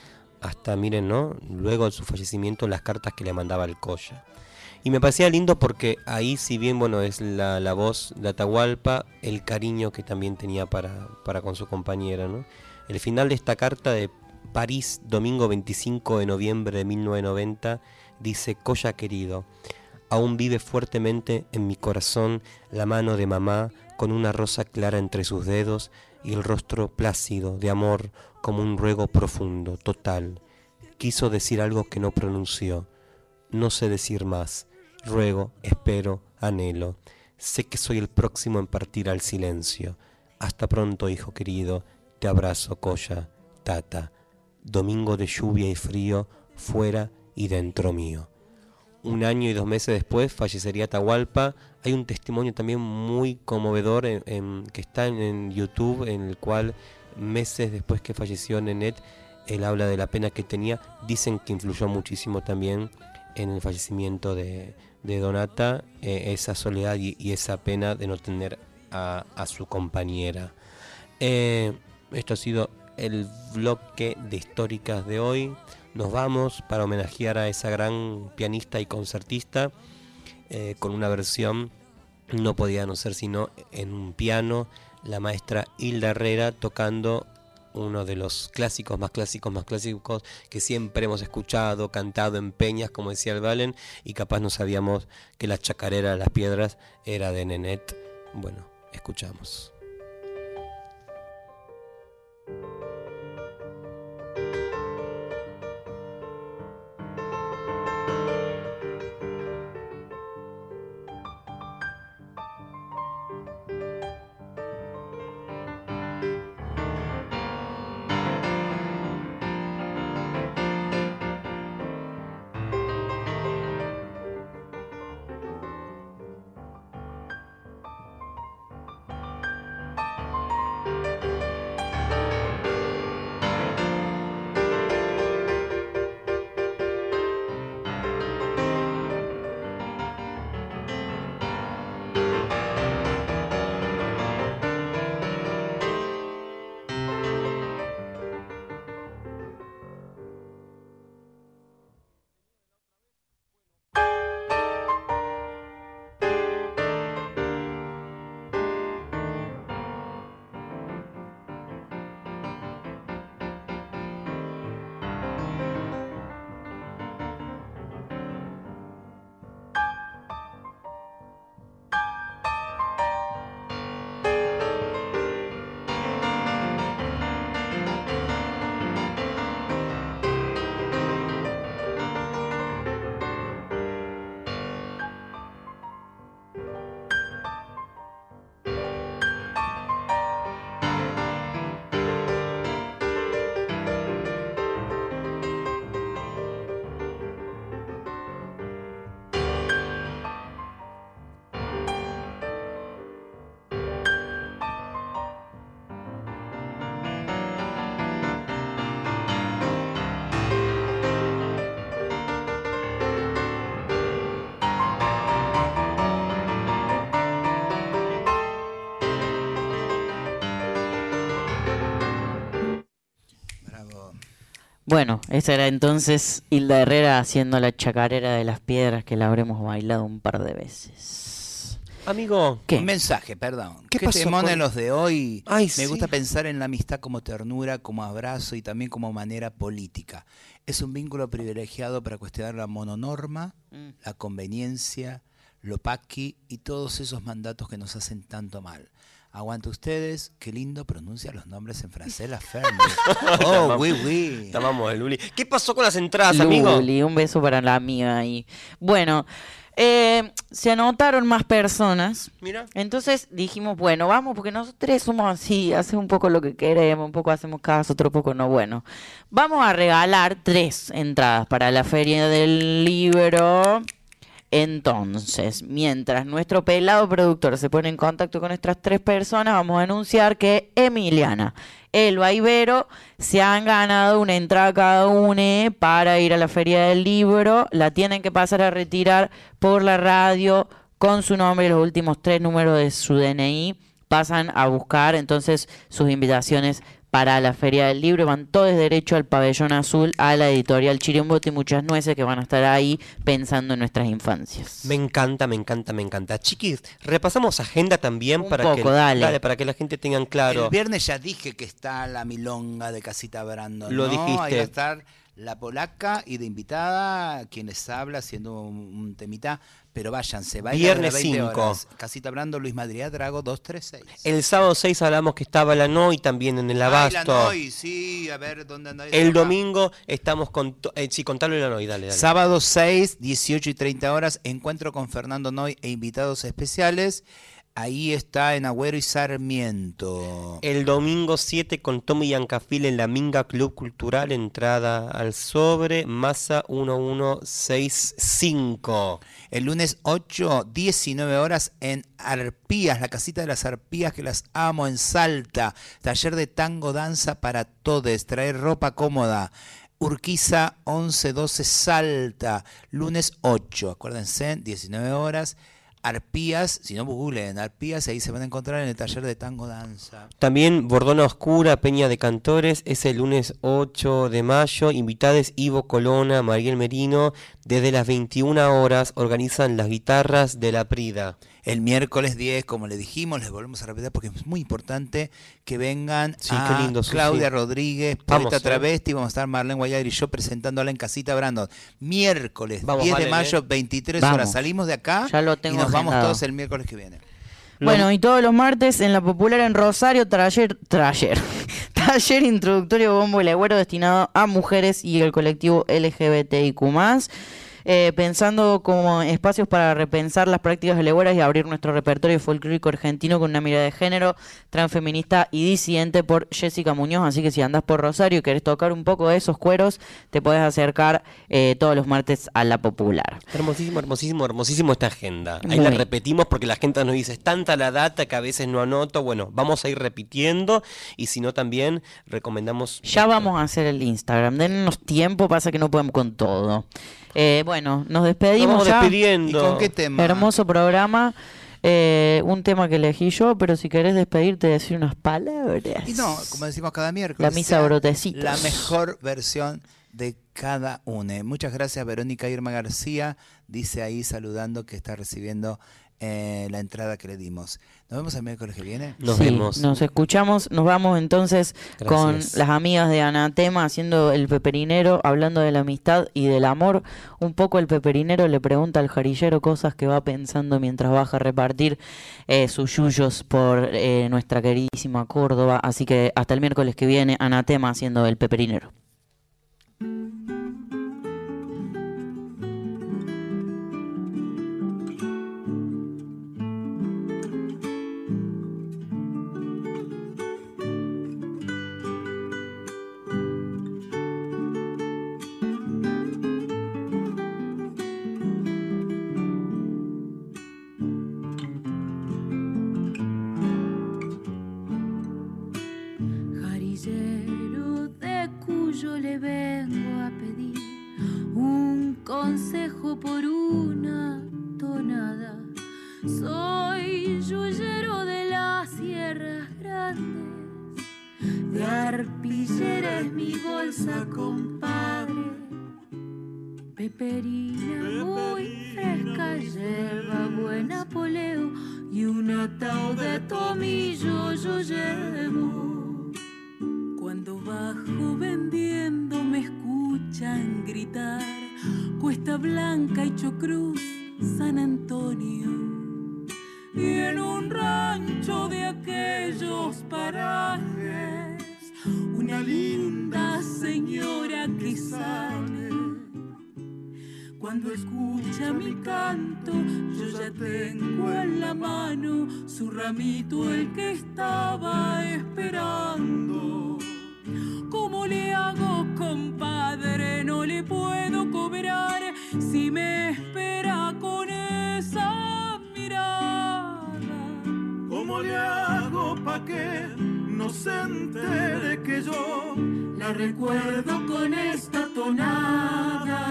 hasta, miren, ¿no? Luego de su fallecimiento, las cartas que le mandaba el Coya. Y me parecía lindo porque ahí, si bien, bueno, es la, la voz de Atahualpa, el cariño que también tenía para, para con su compañera, ¿no? El final de esta carta de París, domingo 25 de noviembre de 1990, dice, Coya querido, aún vive fuertemente en mi corazón la mano de mamá con una rosa clara entre sus dedos y el rostro plácido de amor como un ruego profundo, total. Quiso decir algo que no pronunció. No sé decir más. Ruego, espero, anhelo. Sé que soy el próximo en partir al silencio. Hasta pronto, hijo querido. Te abrazo, Coya, Tata. Domingo de lluvia y frío, fuera y dentro mío. Un año y dos meses después fallecería Atahualpa. Hay un testimonio también muy conmovedor en- que está en, YouTube, en el cual meses después que falleció Nenet, él habla de la pena que tenía. Dicen que influyó muchísimo también en el fallecimiento de, de Donata, eh, esa soledad y, y esa pena de no tener a, a su compañera. Eh, esto ha sido el bloque de históricas de hoy. Nos vamos para homenajear a esa gran pianista y concertista eh, con una versión, no podía no ser sino en un piano, la maestra Hilda Herrera tocando uno de los clásicos más clásicos más clásicos que siempre hemos escuchado, cantado en peñas, como decía el Valen, y capaz no sabíamos que la chacarera de las piedras era de Nenet. Bueno, escuchamos. Esa era entonces Hilda Herrera haciendo la chacarera de las piedras que la habremos bailado un par de veces. Amigo, Un mensaje, perdón. ¿Qué ¿Qué, pasó temón con- en los de hoy? Ay, Me sí. gusta pensar en la amistad como ternura, como abrazo y también como manera política. Es un vínculo privilegiado para cuestionar la mononorma, Mm. la conveniencia, lo paqui y todos esos mandatos que nos hacen tanto mal. Aguante ustedes, qué lindo pronuncia los nombres en francés la Fernie. oh, oui, oui. Te amamos, Luli. ¿Qué pasó con las entradas, amigo? Luli, un beso para la amiga ahí. Bueno, eh, se anotaron más personas. Mira. Entonces dijimos, bueno, vamos, porque nosotros somos así, hacemos un poco lo que queremos, un poco hacemos caso, otro poco no. Bueno, vamos a regalar tres entradas para la Feria del Libro. Entonces, mientras nuestro pelado productor se pone en contacto con estas tres personas, vamos a anunciar que Emiliana, Elba y Vero se han ganado una entrada cada una para ir a la Feria del Libro. La tienen que pasar a retirar por la radio con su nombre y los últimos tres números de su DNI. Pasan a buscar entonces sus invitaciones para la Feria del Libro. Van todos derecho al pabellón azul, a la editorial Chirimbote y muchas nueces que van a estar ahí pensando en nuestras infancias. Me encanta, me encanta, me encanta. Chiquis, repasamos agenda también para poco, que dale. para que la gente tenga claro. El viernes ya dije que está la milonga de Casita Brandon. Lo ¿no? dijiste. Ahí va a estar la polaca y de invitada quien les habla haciendo un, un temita. Pero váyanse, vayan Viernes a las 20 cinco. horas. Casita Brandon, Luis Madrid, Drago 236. El sábado 6 hablamos que estaba la NOI también en el Ay, abasto. la Noi, sí, a ver dónde anda eso el acá? domingo estamos con... Eh, sí, contalo la NOI, dale, dale. Sábado 6, 18 y 30 horas, encuentro con Fernando Noy e invitados especiales. Ahí está en Agüero y Sarmiento. El domingo 7 con Tommy Yancafil en la Minga Club Cultural, entrada al sobre, masa 1165. El lunes 8, 19 horas en Arpías, la casita de las Arpías que las amo en Salta. Taller de tango danza para todos, traer ropa cómoda. Urquiza 11-12 Salta, lunes 8, acuérdense, 19 horas. Arpías, si no googleen Arpías, ahí se van a encontrar en el taller de tango danza. También Bordona Oscura, Peña de Cantores, es el lunes 8 de mayo. Invitades Ivo Colona, Mariel Merino. Desde las 21 horas organizan las guitarras de la Prida. El miércoles 10, como le dijimos, les volvemos a repetir porque es muy importante que vengan Sí, a qué lindo. Claudia Rodríguez, Poeta eh. Travesti, vamos a estar Marlene Guayar y yo presentándola en Casita Brandon. Miércoles Vamos, 10 de mayo, eh. 23 Vamos. horas. Salimos de acá Ya lo y nos vamos todos el miércoles que viene. Bueno, y todos los martes en la popular en Rosario, taller, taller, taller introductorio bombo y legüero destinado a mujeres y el colectivo LGBTIQ+. Eh, pensando como espacios para repensar las prácticas de legüeras y abrir nuestro repertorio folclórico argentino con una mirada de género, transfeminista y disidente por Jessica Muñoz. Así que si andás por Rosario y querés tocar un poco de esos cueros, te podés acercar eh, todos los martes a la popular. Hermosísimo, hermosísimo, hermosísimo esta agenda. Ahí Muy. la repetimos porque la gente nos dice, es tanta la data que a veces no anoto. Bueno, vamos a ir repitiendo y si no también recomendamos... Ya vamos a hacer el Instagram. Dennos tiempo, pasa que no podemos con todo. Eh, bueno, nos despedimos Nos vamos ya. despidiendo. ¿Y con qué tema? Hermoso programa. Eh, un tema que elegí yo, pero si querés despedirte, decir unas palabras. Y no, como decimos cada miércoles. La misa sea brotecitos. La mejor versión de cada une. Muchas gracias, Verónica Irma García. Dice ahí saludando que está recibiendo eh, la entrada que le dimos. Nos vemos el miércoles que viene. Sí, Nos escuchamos, nos vamos entonces con las amigas de Anatema haciendo el peperinero, hablando de la amistad y del amor. Un poco el peperinero le pregunta al jarillero cosas que va pensando mientras baja a repartir eh, sus yuyos por eh, nuestra queridísima Córdoba. Así que hasta el miércoles que viene, Anatema haciendo el peperinero. Cuyo le vengo a pedir un consejo por una tonada. Soy yuyero de las sierras grandes, de arpillera es mi bolsa, compadre. Peperina muy fresca, yerba buena poleo y un ataúd de tomillo yo llevo. Cuando bajo vendiendo me escuchan gritar Cuesta Blanca y Chocruz, San Antonio. Y en un rancho de aquel los parajes, una linda señora que sale. Cuando escucha mi canto, yo ya tengo en la mano su ramito el que estaba esperando. ¿Cómo le hago, compadre? No le puedo cobrar si me espera con esa mirada. ¿Cómo le hago pa' que no se entere que yo La recuerdo con esta tonada.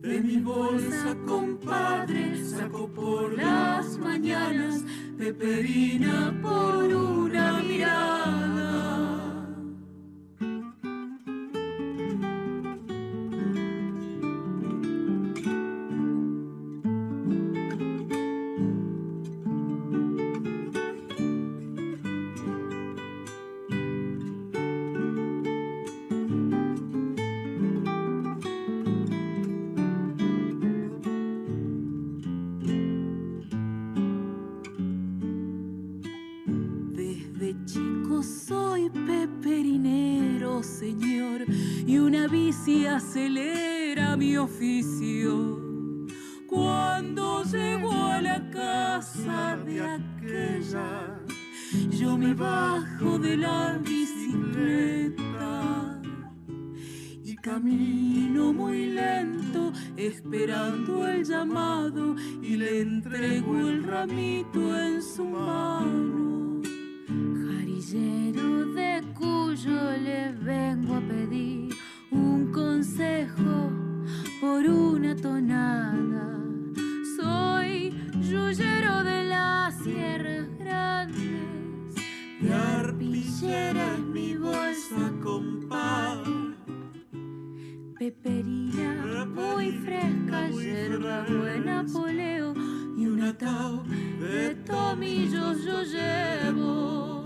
De mi bolsa, compadre, saco por las mañanas peperina por una mirada. Acelera mi oficio. Cuando llego a la casa de aquella, yo me bajo de la bicicleta y camino muy lento esperando el llamado y le entrego el ramito en su mano. Jarillero de Cuyo le vengo a pedir consejo por una tonada. Soy yuyero de las sierras grandes, de arpillera es mi bolsa, compadre. Peperina muy fresca, yerba buena poleo y un atao de tomillos yo llevo.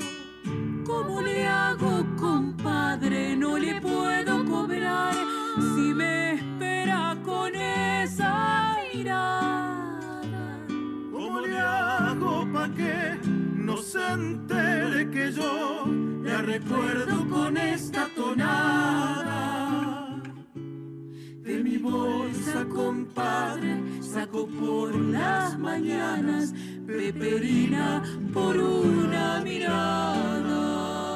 ¿Cómo le hago, compadre? No le puedo cobrar me espera con esa mirada. ¿Cómo le hago pa' que no se entere que yo la recuerdo con esta tonada? De mi bolsa, compadre, saco por las mañanas peperina por una mirada.